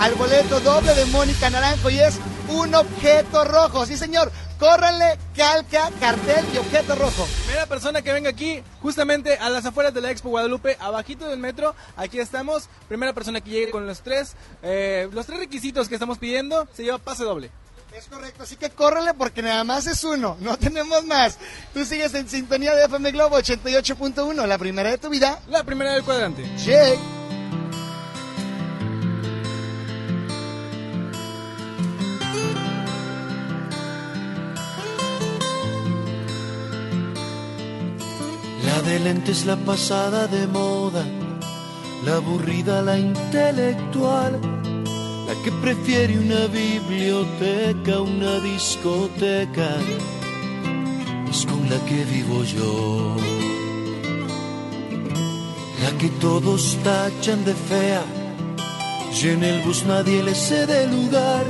al boleto doble de Mónica Naranjo y es un objeto rojo. Sí, señor. Córranle, calca, cartel y objeto rojo. Primera persona que venga aquí, justamente a las afueras de la Expo Guadalupe, abajito del metro, aquí estamos. Primera persona que llegue con los tres, eh, los tres requisitos que estamos pidiendo, se lleva pase doble. Es correcto, así que córrele porque nada más es uno, no tenemos más. Tú sigues en sintonía de FM Globo 88.1, la primera de tu vida. La primera del cuadrante. Check. La de lentes, la pasada de moda, la aburrida, la intelectual, la que prefiere una biblioteca, una discoteca, es con la que vivo yo. La que todos tachan de fea, y en el bus nadie le cede lugar.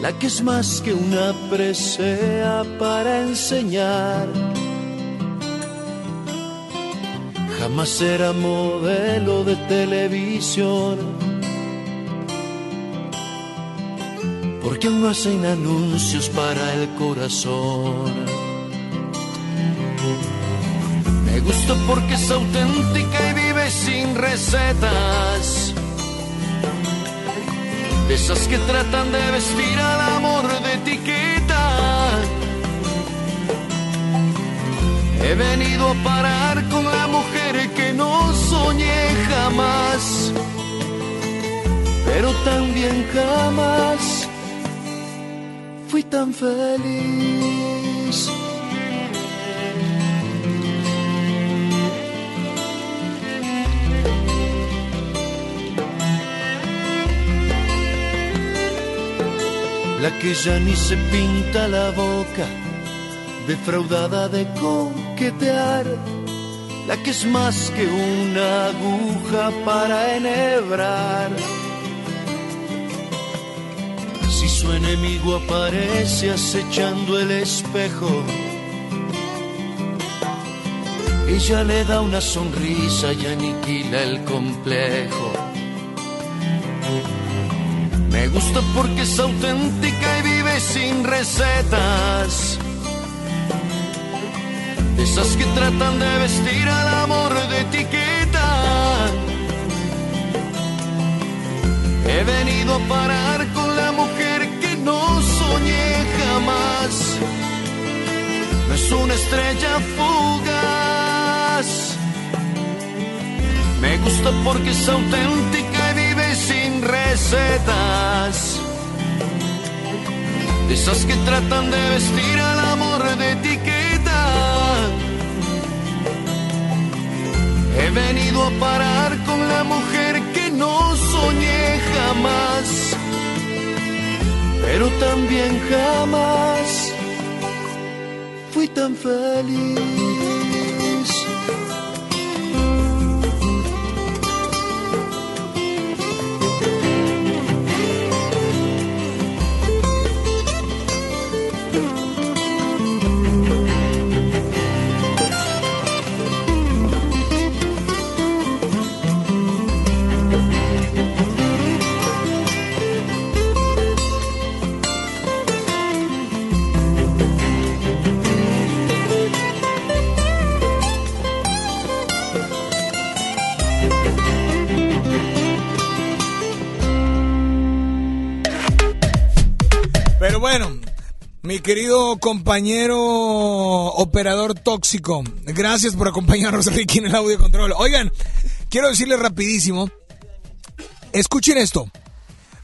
La que es más que una presea para enseñar. Jamás será modelo de televisión. Porque aún hacen anuncios para el corazón. Me gusta porque es auténtica y vive sin recetas. De esas que tratan de vestir al amor de etiqueta. He venido a parar con mujer que no soñé jamás, pero también jamás fui tan feliz. La que ya ni se pinta la boca defraudada de coquetear, la que es más que una aguja para enhebrar. Si su enemigo aparece acechando el espejo, ella le da una sonrisa y aniquila el complejo. Me gusta porque es auténtica y vive sin recetas esas que tratan de vestir al amor de etiqueta. He venido a parar con la mujer que no soñé jamás. No es una estrella fugaz. Me gusta porque es auténtica y vive sin recetas. De esas que tratan de vestir al amor de etiqueta. He venido a parar con la mujer que no soñé jamás. pero también jamás fui tan feliz. Mi querido compañero operador tóxico, gracias por acompañarnos Ricky en el audio control. Oigan, quiero decirles rapidísimo, escuchen esto,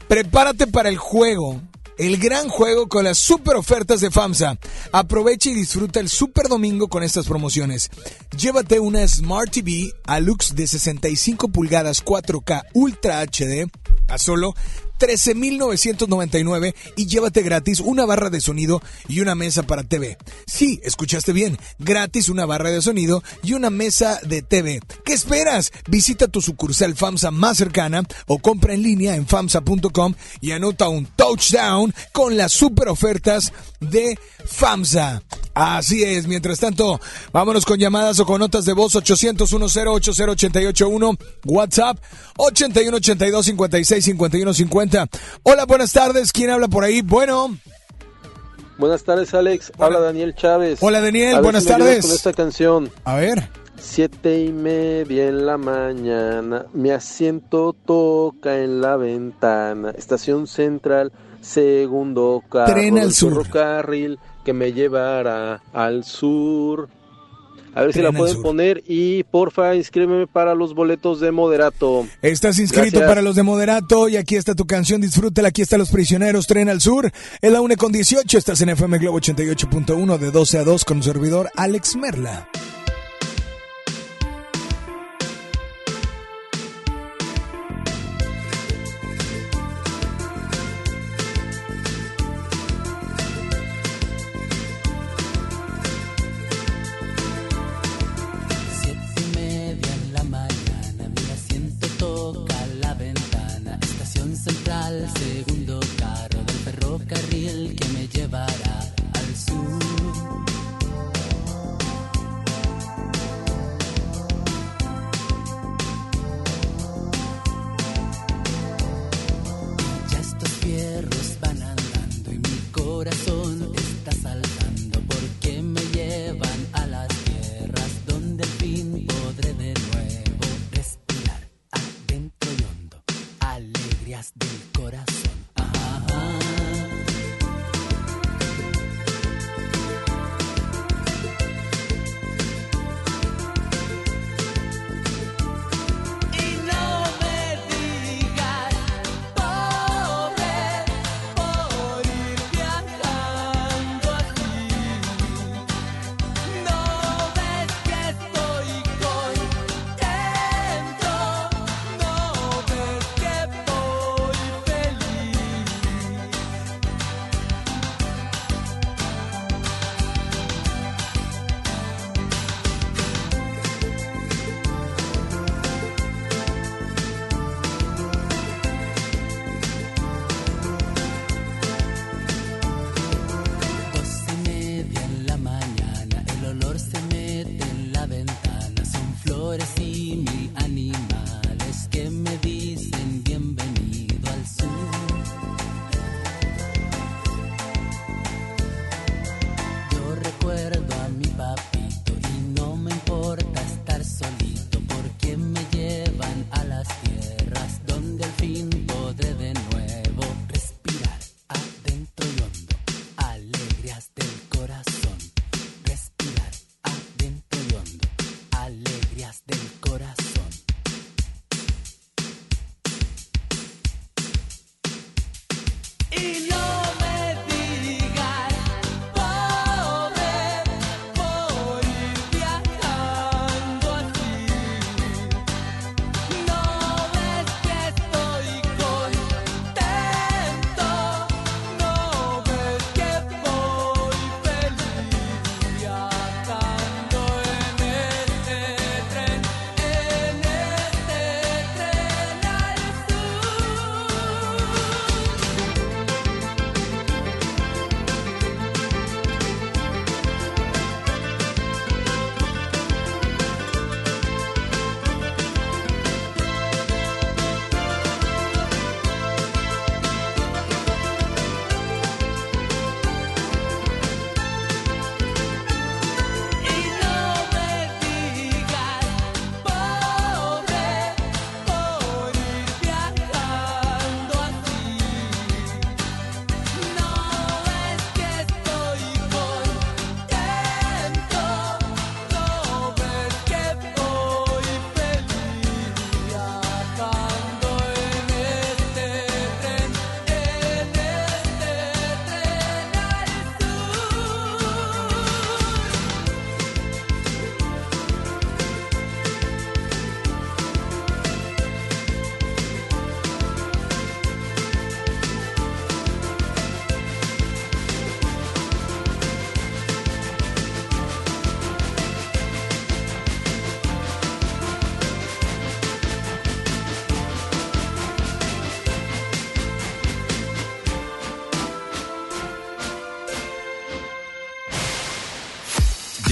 prepárate para el juego. El gran juego con las super ofertas de FAMSA. Aprovecha y disfruta el super domingo con estas promociones. Llévate una Smart TV Alux de 65 pulgadas 4K Ultra HD a solo 13.999 y llévate gratis una barra de sonido y una mesa para TV. Sí, escuchaste bien, gratis una barra de sonido y una mesa de TV. ¿Qué esperas? Visita tu sucursal FAMSA más cercana o compra en línea en FAMSA.com y anota un touchdown con las super ofertas de FAMSA. Así es, mientras tanto, vámonos con llamadas o con notas de voz 800 8080881 WhatsApp 81 82 56 51 50. Hola, buenas tardes, ¿quién habla por ahí? Bueno. Buenas tardes, Alex. Habla Daniel Chávez. Hola, Daniel, A buenas si tardes. Con esta canción. A ver. Siete y media en la mañana, mi asiento toca en la ventana. Estación central, segundo carro Tren al sur. ferrocarril que me llevará al sur. A ver si la pueden sur. poner y porfa inscríbeme para los boletos de moderato. Estás inscrito Gracias. para los de Moderato y aquí está tu canción, disfrútala, aquí están los prisioneros, Tren al Sur, es la 1 con 18, estás en FM Globo 88.1 de 12 a 2 con un servidor Alex Merla.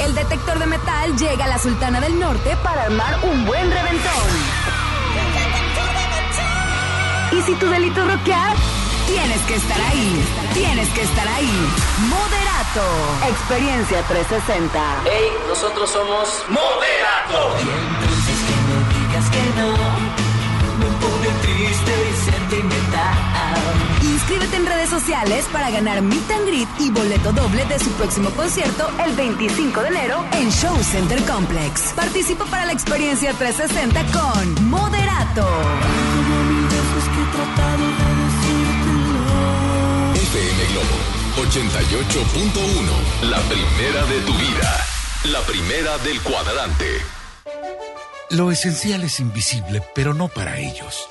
El detector de metal llega a la Sultana del Norte para armar un buen reventón. Y si tu delito es rockear, tienes que estar ahí. Tienes que estar ahí. Moderato. Experiencia 360. Hey, nosotros somos Moderato. Y entonces que me digas que no, Inscríbete en redes sociales para ganar Meet and Greet y boleto doble de su próximo concierto el 25 de enero en Show Center Complex. Participa para la experiencia 360 con Moderato. FM Globo 88.1. La primera de tu vida. La primera del cuadrante. Lo esencial es invisible, pero no para ellos.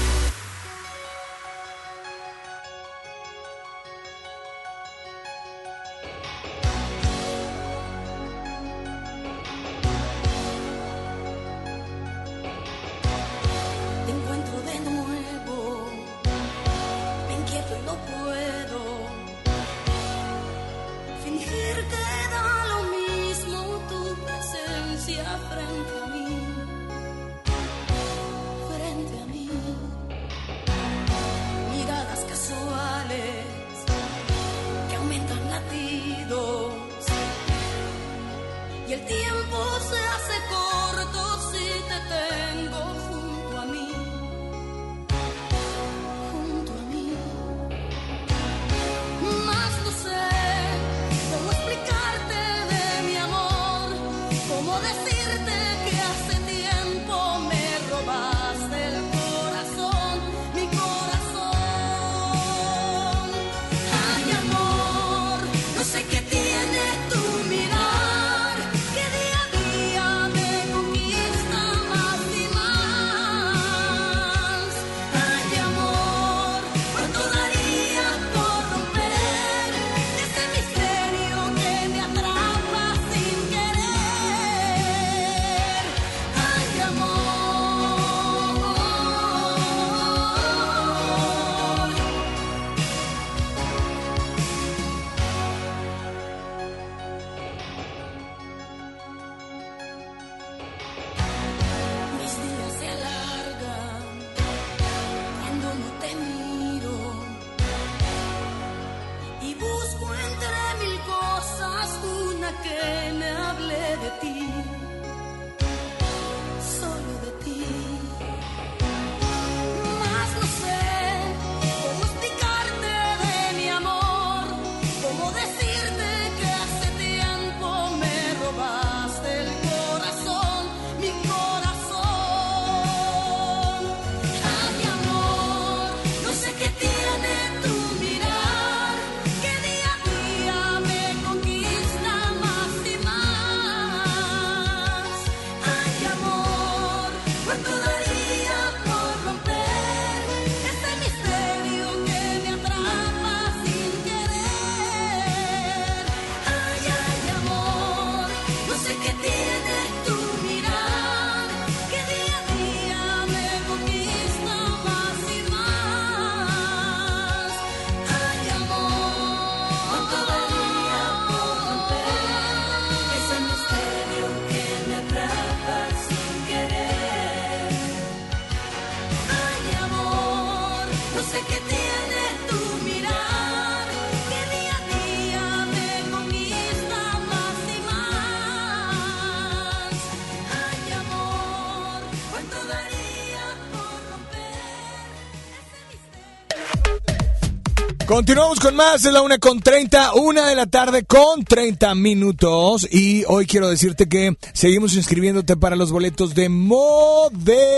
Continuamos con más, es la una con 30, una de la tarde con 30 minutos. Y hoy quiero decirte que seguimos inscribiéndote para los boletos de Moderato.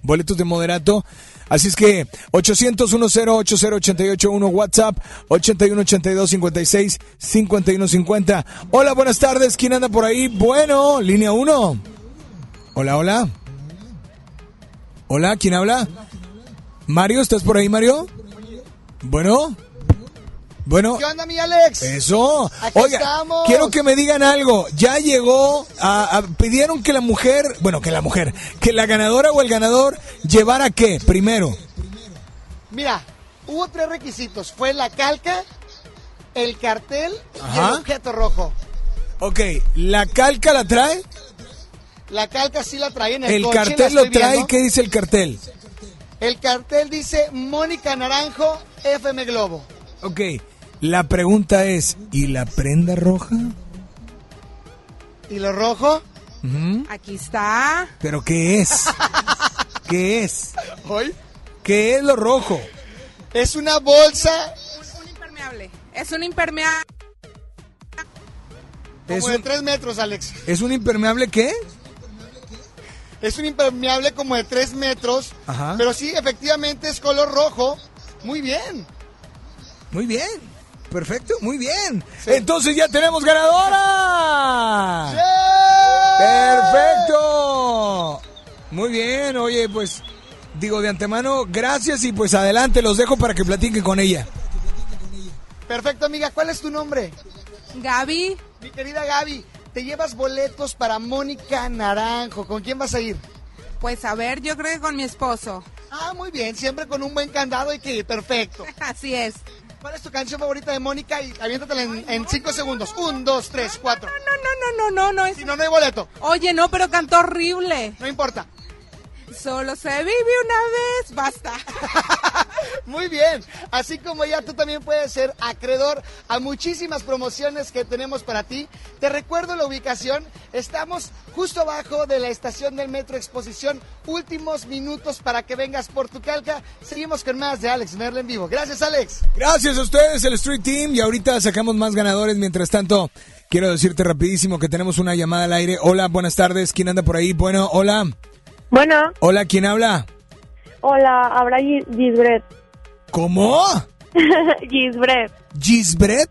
Boletos de Moderato. Así es que 800 10 80881 WhatsApp 81 82 56 51 50. Hola, buenas tardes. ¿Quién anda por ahí? Bueno, línea 1. Hola, hola. Hola, ¿quién habla? Mario, ¿estás por ahí, Mario? Bueno. Bueno. ¿Qué onda, mi Alex? Eso. Aquí Oiga, estamos. quiero que me digan algo. Ya llegó, a, a- pidieron que la mujer, bueno, que la mujer, que la ganadora o el ganador llevara qué primero. Mira, hubo tres requisitos. Fue la calca, el cartel y el objeto rojo. Ok, la calca la trae, La calca sí la trae en el, el coche, cartel lo trae, viendo. ¿qué dice el cartel? El cartel dice Mónica Naranjo, FM Globo. Ok, la pregunta es, ¿y la prenda roja? ¿Y lo rojo? Aquí está. ¿Pero qué es? ¿Qué es? ¿Hoy? ¿Qué es lo rojo? Es una bolsa Un impermeable. Es un impermeable. como Es de un- tres metros, Alex. ¿Es un impermeable qué? Es un impermeable como de tres metros. Ajá. Pero sí, efectivamente es color rojo. Muy bien. Muy bien. Perfecto, muy bien. Entonces ya tenemos ganadora. Perfecto. Muy bien, oye, pues digo de antemano, gracias y pues adelante, los dejo para que platiquen con ella. Perfecto, amiga. ¿Cuál es tu nombre? Gaby. Mi querida Gaby, te llevas boletos para Mónica Naranjo. ¿Con quién vas a ir? Pues a ver, yo creo que con mi esposo. Ah, muy bien. Siempre con un buen candado y que perfecto. Así es. ¿Cuál es tu canción favorita de Mónica? Y aviéntatela en, en cinco segundos. Un, dos, tres, cuatro. No, no, no, no, no. Es... Si no, no hay boleto. Oye, no, pero cantó horrible. No importa. Solo se vive una vez, basta. Muy bien. Así como ya tú también puedes ser acreedor a muchísimas promociones que tenemos para ti. Te recuerdo la ubicación. Estamos justo abajo de la estación del Metro Exposición. Últimos minutos para que vengas por tu calca. Seguimos con más de Alex Merla en vivo. Gracias, Alex. Gracias a ustedes, el Street Team, y ahorita sacamos más ganadores. Mientras tanto, quiero decirte rapidísimo que tenemos una llamada al aire. Hola, buenas tardes. ¿Quién anda por ahí? Bueno, hola. Bueno, Hola, ¿quién habla? hola, habla Gis- Gisbret. ¿Cómo? Gisbret. ¿Gisbret?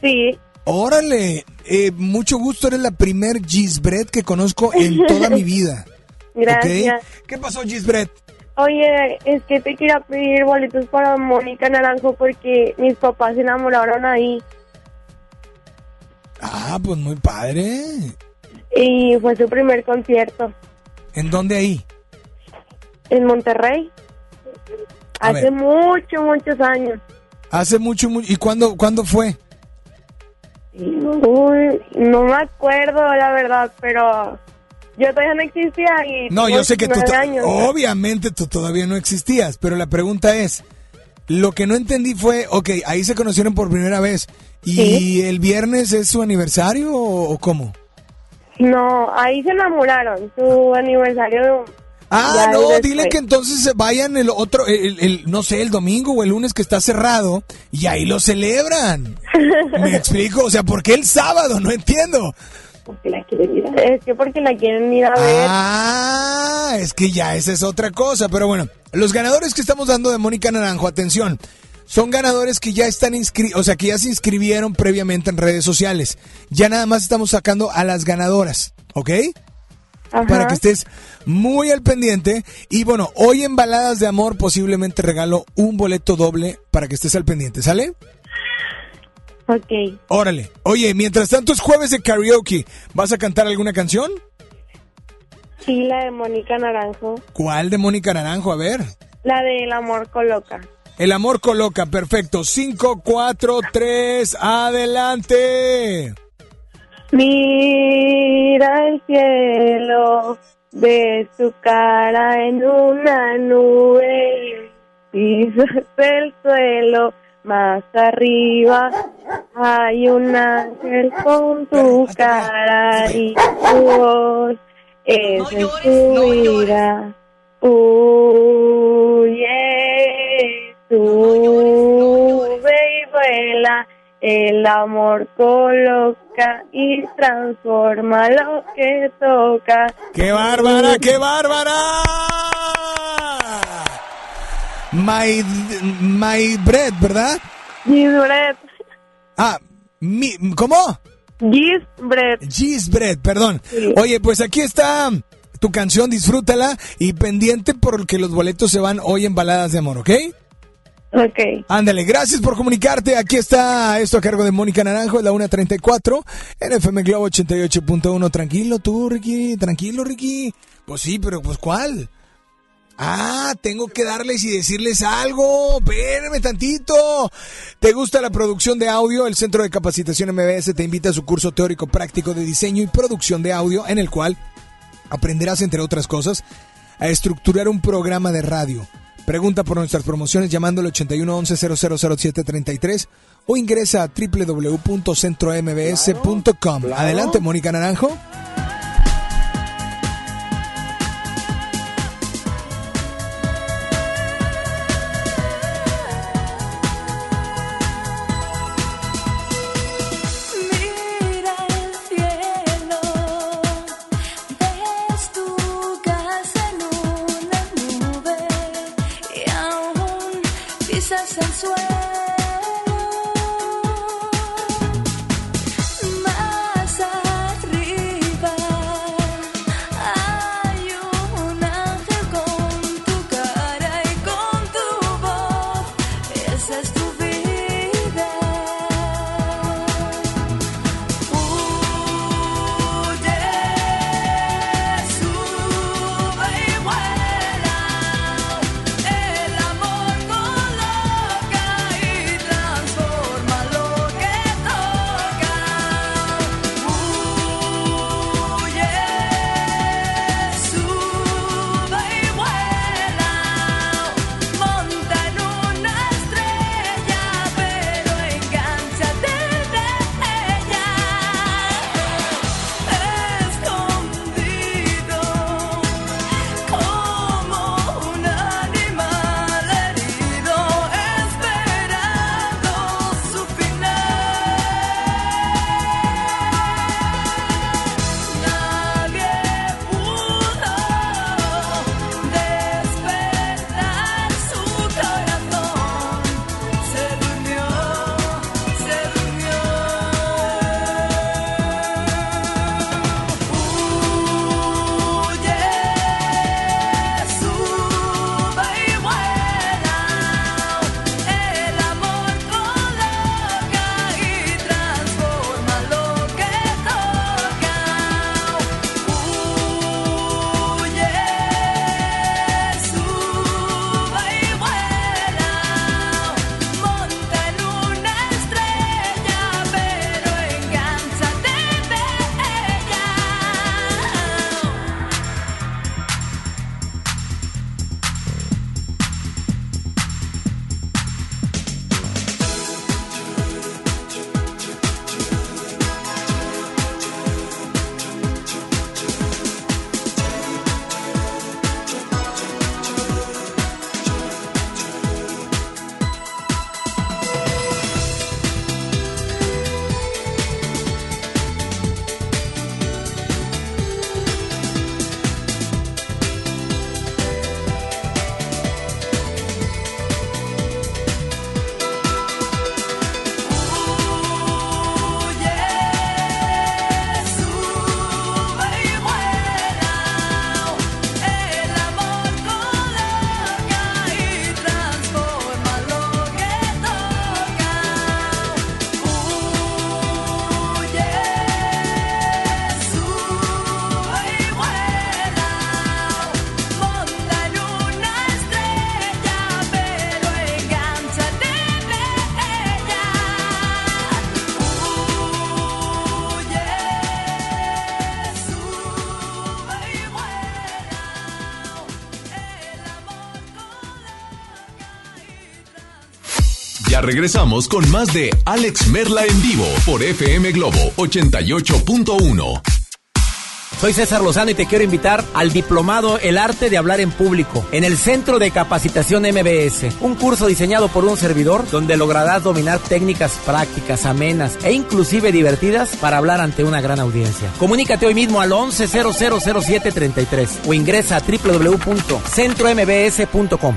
Sí. Órale, eh, mucho gusto, eres la primer Gisbret que conozco en toda mi vida. Gracias. ¿Qué pasó, Gisbret? Oye, es que te quería pedir boletos para Mónica Naranjo porque mis papás se enamoraron ahí Ah, pues muy padre. y fue su primer concierto ¿En dónde ahí? en Monterrey. A Hace ver. muchos, muchos años. Hace mucho, mucho. ¿Y cuándo, cuándo fue? Uy, no me acuerdo la verdad, pero yo todavía no existía y No, yo sé que tú, 19 to- años. obviamente tú todavía no existías, pero la pregunta es, lo que no entendí fue, ok, ahí se conocieron por primera vez, ¿y Sí. el viernes es su aniversario o, o cómo? No, ahí se enamoraron. Su aniversario. Ah, no, después. dile que entonces se vayan el otro, el, el- no sé, el domingo o el lunes que está cerrado y ahí lo celebran. ¿Me explico? O sea, ¿por qué el sábado? No entiendo. Porque la quieren ir a ver. Es que porque la quieren ir a ver. Ah, es que ya esa es otra cosa. Pero bueno, los ganadores que estamos dando de Mónica Naranjo, atención, son ganadores que ya están inscritos, o sea, que ya se inscribieron previamente en redes sociales. Ya nada más estamos sacando a las ganadoras, ¿ok? Para que estés muy al pendiente. Y bueno, hoy en Baladas de Amor posiblemente regalo un boleto doble para que estés al pendiente, ¿sale? Ok. Órale. Oye, mientras tanto es jueves de karaoke. ¿Vas a cantar alguna canción? Sí, la de Mónica Naranjo. ¿Cuál de Mónica Naranjo? A ver. La de El amor coloca. El amor coloca, perfecto. 5, 4, 3, adelante. Mira el cielo, ve su cara en una nube y pisas el suelo. Más arriba hay un ángel con tu cara y tu voz es en su vida. Huye tú. El amor coloca y transforma lo que toca. ¡Qué bárbara, qué bárbara! My, my bread, ¿verdad? Gis bread. Ah, mi, ¿cómo? Gis bread. Gis bread, perdón. Oye, pues aquí está tu canción, disfrútala y pendiente porque los boletos se van hoy en baladas de amor, ¿ok? Ok. Ándale, gracias por comunicarte. Aquí está esto a cargo de Mónica Naranjo, es la 1.34, en FM Globo 88.1. Tranquilo tú, Ricky, tranquilo, Ricky. Pues sí, pero pues ¿cuál? Ah, tengo que darles y decirles algo. Espérame tantito. ¿Te gusta la producción de audio? El Centro de Capacitación MBS te invita a su curso teórico práctico de diseño y producción de audio, en el cual aprenderás, entre otras cosas, a estructurar un programa de radio. Pregunta por nuestras promociones llamando al 81 11 000733 o ingresa a www.centrombs.com. Adelante, Mónica Naranjo. Regresamos con más de Alex Merla en vivo por FM Globo 88.1. Soy César Lozano y te quiero invitar al diplomado El arte de hablar en público en el Centro de Capacitación MBS, un curso diseñado por un servidor donde lograrás dominar técnicas prácticas, amenas e inclusive divertidas para hablar ante una gran audiencia. Comunícate hoy mismo al 11000733 o ingresa a www.centrombs.com.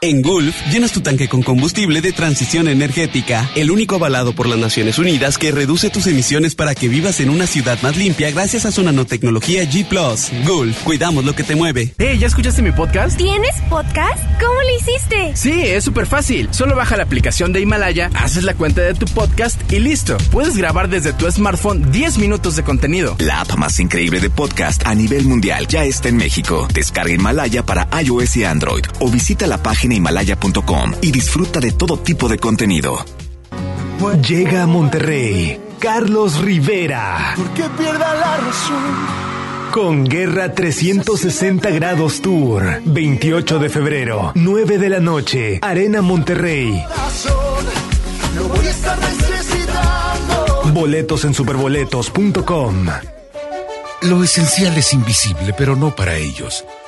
En Gulf, llenas tu tanque con combustible de transición energética, el único avalado por las Naciones Unidas que reduce tus emisiones para que vivas en una ciudad más limpia gracias a su nanotecnología G ⁇ Gulf, cuidamos lo que te mueve. Hey, ¿ya escuchaste mi podcast? ¿Tienes podcast? ¿Cómo lo hiciste? Sí, es súper fácil. Solo baja la aplicación de Himalaya, haces la cuenta de tu podcast y listo. Puedes grabar desde tu smartphone 10 minutos de contenido. La app más increíble de podcast a nivel mundial ya está en México. Descarga Himalaya para iOS y Android o visita la página himalaya.com y disfruta de todo tipo de contenido. Llega a Monterrey Carlos Rivera Que pierda la razón. con Guerra 360 Grados Tour. 28 de febrero, 9 de la noche, Arena Monterrey. Razón. Lo voy a estar necesitando. Boletos en superboletos.com. Lo esencial es invisible, pero no para ellos.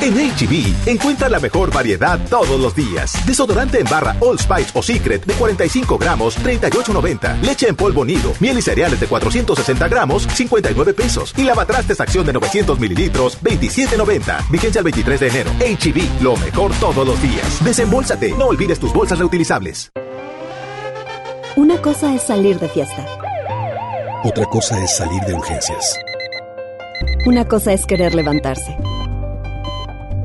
En HB, encuentra la mejor variedad todos los días. Desodorante en barra All Spice o Secret de 45 gramos, 38.90. Leche en polvo nido, miel y cereales de 460 gramos, 59 pesos. Y lavatrastes acción de 900 mililitros, 27.90. Vigencia el 23 de enero. HB, lo mejor todos los días. Desembolsate, no olvides tus bolsas reutilizables. Una cosa es salir de fiesta. Otra cosa es salir de urgencias. Una cosa es querer levantarse.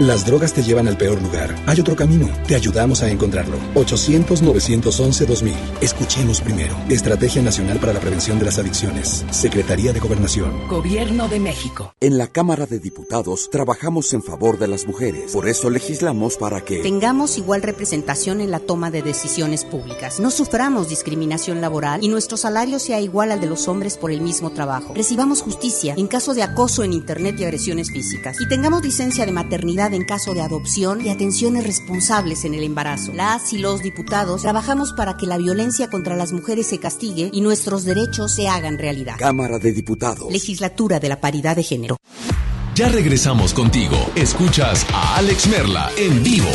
Las drogas te llevan al peor lugar. Hay otro camino. Te ayudamos a encontrarlo. 800-911-2000. Escuchemos primero. Estrategia Nacional para la Prevención de las Adicciones. Secretaría de Gobernación. Gobierno de México. En la Cámara de Diputados trabajamos en favor de las mujeres. Por eso legislamos para que Tengamos igual representación en la toma de decisiones públicas. No suframos discriminación laboral y nuestro salario sea igual al de los hombres por el mismo trabajo. Recibamos justicia en caso de acoso en Internet y agresiones físicas. Y tengamos licencia de maternidad en caso de adopción y atenciones responsables en el embarazo. Las y los diputados trabajamos para que la violencia contra las mujeres se castigue y nuestros derechos se hagan realidad. Cámara de Diputados. Legislatura de la Paridad de Género. Ya regresamos contigo. Escuchas a Alex Merla en vivo.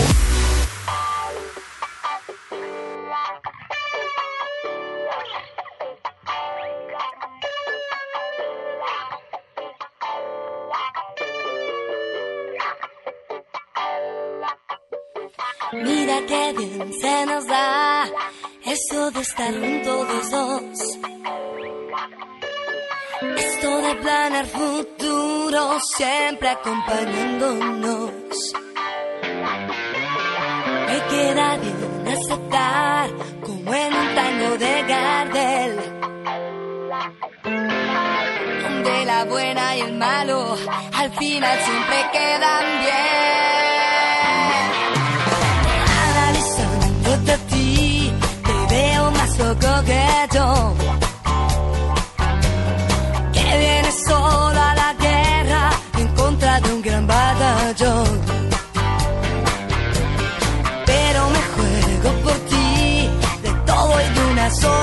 Mira qué bien se nos da eso de estar juntos los dos. Esto de planear futuro siempre acompañándonos. Me queda bien aceptar como en un tango de Gardel. Donde la buena y el malo al final siempre quedan bien. Loco que vienes solo la guerra en contra de un gran batallón. Pero me juego por ti, de todo y de una sola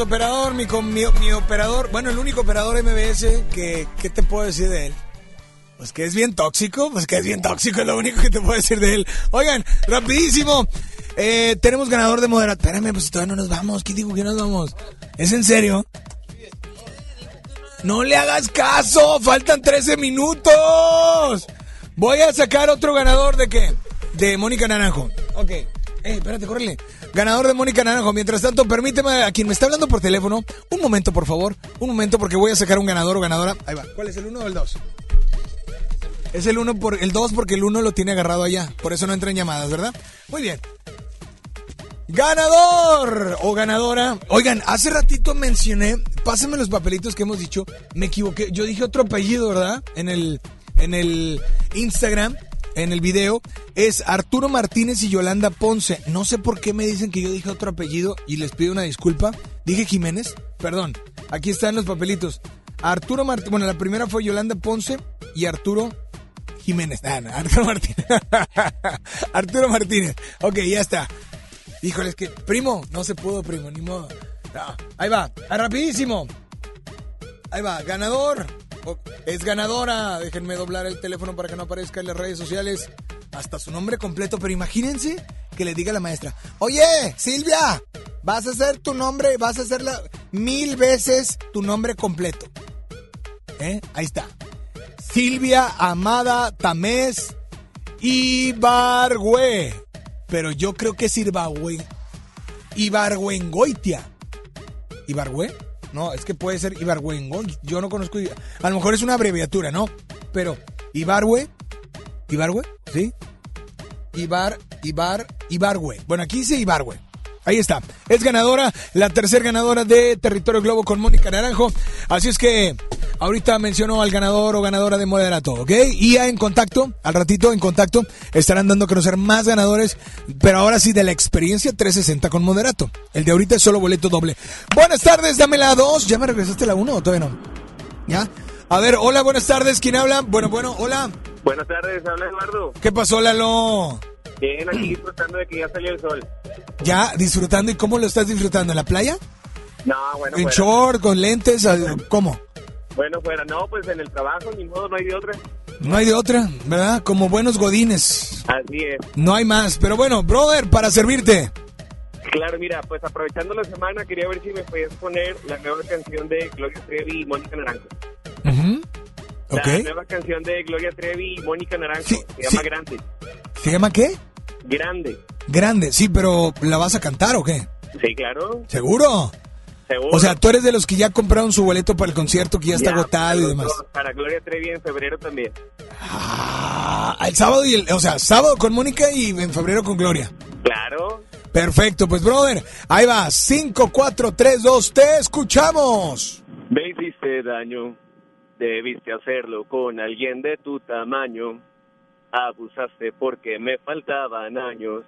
Operador, mi, mi, operador, bueno, el único operador MBS que, ¿qué te puedo decir de él? Pues que es bien tóxico, pues que es bien tóxico, es lo único que te puedo decir de él. Oigan, rapidísimo, eh, tenemos ganador de moderador. Espérame, pues todavía no nos vamos, ¿qué digo que nos vamos? ¿Es en serio? No le hagas caso, faltan 13 minutos. Voy a sacar otro ganador de qué? De Mónica Naranjo. Ok. Ey, espérate, córrele. Ganador de Mónica Naranjo. Mientras tanto, permíteme a quien me está hablando por teléfono, un momento, por favor. Un momento, porque voy a sacar un ganador o ganadora. Ahí va. ¿Cuál es el uno o el dos? Es el uno por el dos porque el uno lo tiene agarrado allá. Por eso no entran llamadas, ¿verdad? Muy bien. Ganador o ganadora. Oigan, hace ratito mencioné, pásenme los papelitos que hemos dicho. Me equivoqué. Yo dije otro apellido, ¿verdad? En el, en el Instagram, en el video. Es Arturo Martínez y Yolanda Ponce. No sé por qué me dicen que yo dije otro apellido y les pido una disculpa. Dije Jiménez. Perdón. Aquí están los papelitos. Arturo Martínez. Bueno, la primera fue Yolanda Ponce y Arturo Jiménez. Ah, Arturo Martínez. Arturo Martínez. Ok, ya está. Híjole, es que, primo, no se pudo, primo, ni modo. Ahí va, rapidísimo. Ahí va, ganador. Es ganadora. Déjenme doblar el teléfono para que no aparezca en las redes sociales. Hasta su nombre completo, pero imagínense que le diga a la maestra, oye, Silvia, vas a hacer tu nombre, vas a hacerla mil veces tu nombre completo. ¿Eh? Ahí está. Silvia Amada Tamés Ibargüe. Pero yo creo que es Ibargüe. Ibargüengoitia. ¿Ibargüe? No, es que puede ser Ibargüengoitia. Yo no conozco. A lo mejor es una abreviatura, ¿no? Pero, Ibargüe. ¿Ibargüe? ¿Sí? Ibar, Ibar, Ibargüe. Bueno, aquí dice Ibargüe. Ahí está. Es ganadora, la tercera ganadora de Territorio Globo con Mónica Naranjo. Así es que ahorita mencionó al ganador o ganadora de Moderato, ¿ok? Y ya en contacto, al ratito en contacto, estarán dando a conocer más ganadores, pero ahora sí de la experiencia 360 con Moderato. El de ahorita es solo boleto doble. Buenas tardes, dame la 2. ¿Ya me regresaste la 1 o todavía no? ¿Ya? A ver, hola, buenas tardes. ¿Quién habla? Bueno, bueno, hola. Buenas tardes, habla Eduardo. ¿Qué pasó, Lalo? Bien, aquí disfrutando de que ya salió el sol. Ya disfrutando. ¿Y cómo lo estás disfrutando? ¿En la playa? No, bueno, ¿En fuera. short, con lentes? ¿Cómo? Bueno, fuera. No, pues en el trabajo, ni modo, no hay de otra. No hay de otra, ¿verdad? Como buenos godines. Así es. No hay más. Pero bueno, brother, para servirte. Claro, mira, pues aprovechando la semana, quería ver si me podías poner la nueva canción de Gloria Trevi y Mónica Naranjo. Ujú. La Ok. nueva canción de Gloria Trevi y Mónica Naranjo. se llama Grande. ¿Se llama qué? Grande. Grande, sí, pero ¿la vas a cantar o qué? Sí, claro. ¿Seguro? Seguro. O sea, tú eres de los que ya compraron su boleto para el concierto que ya está Ya, agotado y demás. Para Gloria Trevi en febrero también. Ah, el sábado y el, o sea, sábado con Mónica y en febrero con Gloria. Claro. Perfecto, pues brother, ahí va, 5, 4, 3, 2, te escuchamos. Me hiciste daño, debiste hacerlo con alguien de tu tamaño. Abusaste porque me faltaban años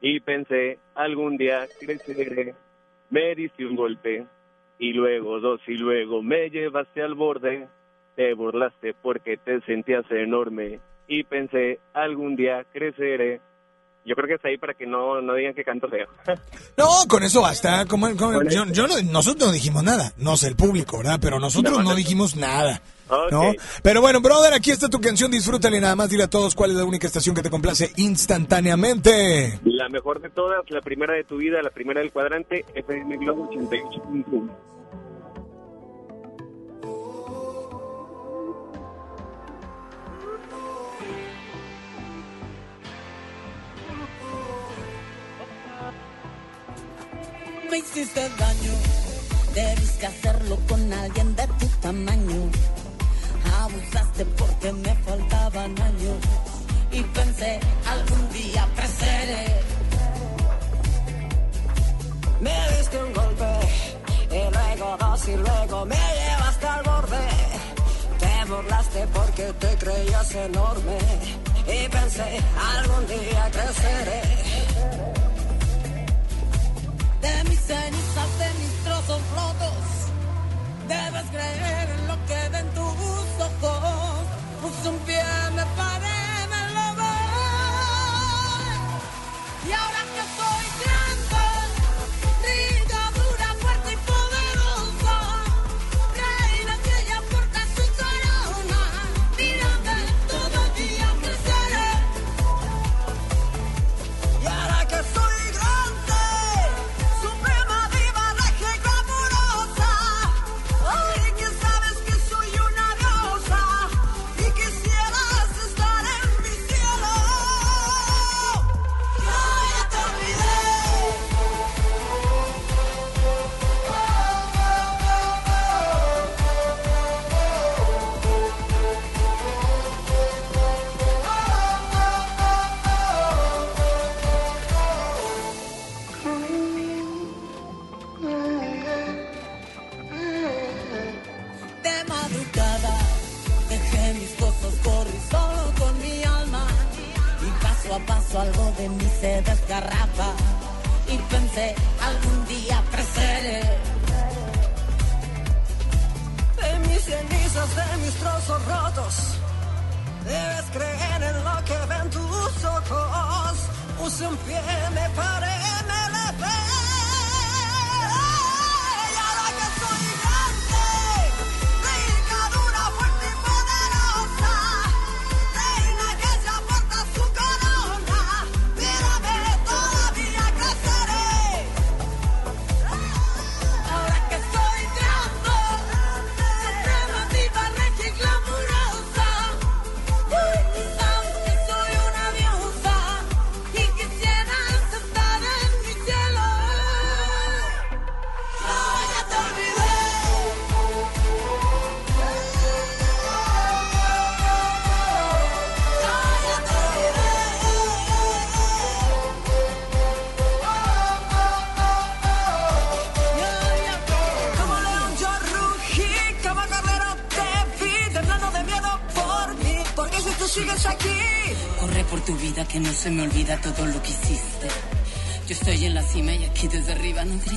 y pensé algún día creceré. Me diste un golpe y luego dos y luego me llevaste al borde. Te burlaste porque te sentías enorme y pensé algún día creceré. Yo creo que está ahí para que no, no digan que canto feo. No, con eso basta. como- como- yo, yo no- nosotros no dijimos nada, no sé el público, ¿verdad? Pero nosotros no dijimos nada. Pero bueno, brother, aquí está tu canción, disfrútala y nada más dile a todos cuál es la única estación que te complace instantáneamente. La mejor de todas, la primera de tu vida, la primera del cuadrante, FM Globo 88.1. Me hiciste daño, debiste hacerlo con alguien de tu tamaño. Abusaste porque me faltaban años y pensé algún día creceré. Me diste un golpe y luego dos y luego me llevaste al borde. Te burlaste porque te creías enorme y pensé algún día creceré. De mis cenizas,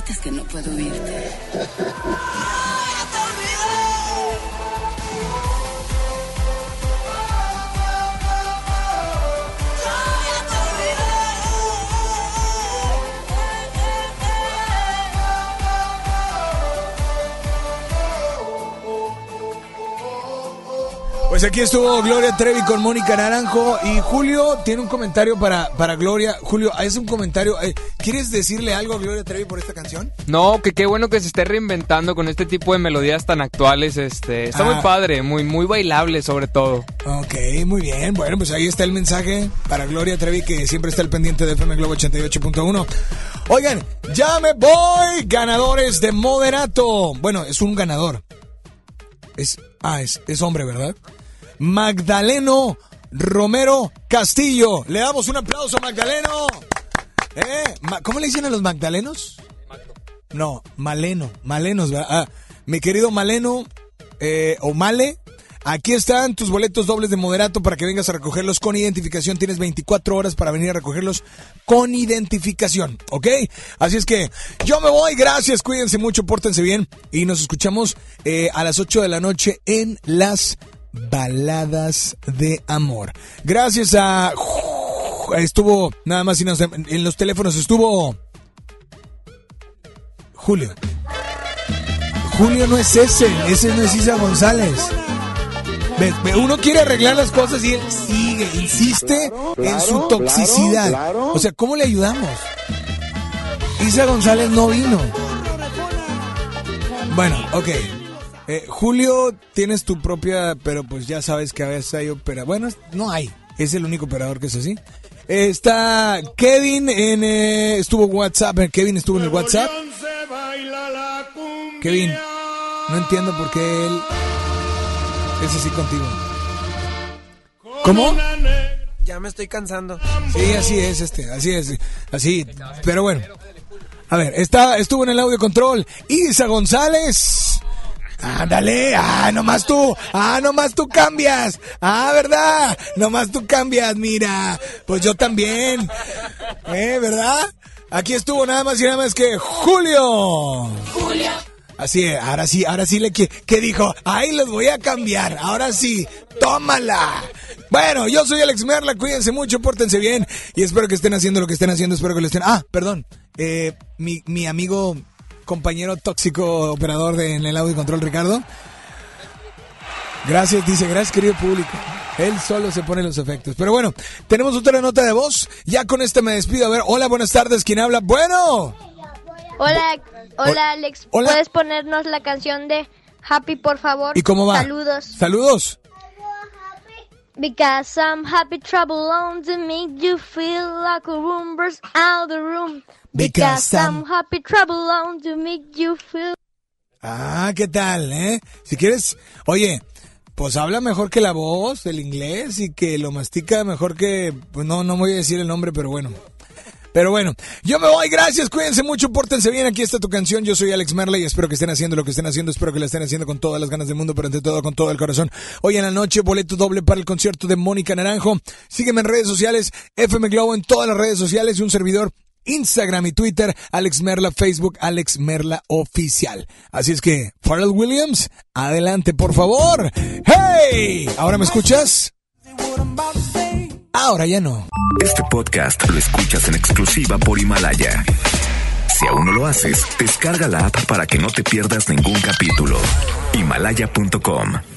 grites que no puedo oírte. Pues aquí estuvo Gloria Trevi con Mónica Naranjo y Julio tiene un comentario para, para Gloria. Julio, es un comentario. eh, ¿Quieres decirle algo a Gloria Trevi por esta canción? No, que qué bueno que se esté reinventando con este tipo de melodías tan actuales. Este, está Ah. muy padre, muy, muy bailable sobre todo. Ok, muy bien. Bueno, pues ahí está el mensaje para Gloria Trevi que siempre está al pendiente de FM Globo 88.1. Oigan, ya me voy. Ganadores de Moderato. Bueno, es un ganador. Es, ah, es, es hombre, ¿verdad? Magdaleno Romero Castillo. Le damos un aplauso a Magdaleno. ¿Eh? ¿Cómo le dicen a los Magdalenos? No, Maleno, Malenos, ¿verdad? Ah, mi querido Maleno, eh, o Male, aquí están tus boletos dobles de moderato para que vengas a recogerlos con identificación. Tienes 24 horas para venir a recogerlos con identificación, ¿ok? Así es que yo me voy, gracias, cuídense mucho, pórtense bien y nos escuchamos eh, a las 8 de la noche en las baladas de amor. Gracias a... Estuvo, nada más y nada en los teléfonos estuvo... Julio. Julio no es ese, ese no es Isa González. Uno quiere arreglar las cosas y él sigue, insiste en su claro, toxicidad. claro. O sea, ¿cómo le ayudamos? Isa González no vino. Bueno, ok. Eh, Julio, tienes tu propia, pero pues ya sabes que a veces hay opera. Bueno, no hay. Es el único operador que es así. Eh, está Kevin en eh, estuvo WhatsApp. eh, Kevin estuvo en el WhatsApp. Kevin, no entiendo por qué él es así contigo. ¿Cómo? Ya me estoy cansando. Sí, así es este, así es, así. Pero bueno, a ver, está, estuvo en el audio control Isa González. Ándale, ah, nomás tú, ah, nomás tú cambias, ah, ¿verdad? Nomás tú cambias, mira, pues yo también, ¿eh, verdad? Aquí estuvo nada más y nada más que Julio. Julio. Así es, ahora sí, ahora sí le que, que dijo, ahí los voy a cambiar, ahora sí, tómala. Bueno, yo soy Alex Merla, cuídense mucho, pórtense bien y espero que estén haciendo lo que estén haciendo, espero que lo estén. Ah, perdón, eh, mi, mi amigo, compañero tóxico operador de, en el audio control, Ricardo. Gracias, dice, gracias querido público. Él solo se pone los efectos. Pero bueno, tenemos otra nota de voz. Ya con esta me despido. A ver, hola, buenas tardes. ¿Quién habla? Bueno. Hola, hola Alex. hola. ¿Puedes ponernos la canción de Happy, por favor? ¿Y cómo va? Saludos. Saludos. Because I'm happy, trouble on to make you feel like a room burst out the room. Because I'm- happy, trouble on to make you feel. Ah, ¿qué tal, eh? Si quieres, oye, pues habla mejor que la voz del inglés y que lo mastica mejor que, pues no, no voy a decir el nombre, pero bueno. Pero bueno, yo me voy, gracias, cuídense mucho, pórtense bien, aquí está tu canción, yo soy Alex Merley, espero que estén haciendo lo que estén haciendo, espero que la estén haciendo con todas las ganas del mundo, pero ante todo con todo el corazón. Hoy en la noche, boleto doble para el concierto de Mónica Naranjo, sígueme en redes sociales, FM Globo en todas las redes sociales y un servidor Instagram y Twitter, Alex Merla, Facebook, Alex Merla Oficial. Así es que, Pharrell Williams, adelante por favor. ¡Hey! ¿Ahora me escuchas? Ahora ya no. Este podcast lo escuchas en exclusiva por Himalaya. Si aún no lo haces, descarga la app para que no te pierdas ningún capítulo. Himalaya.com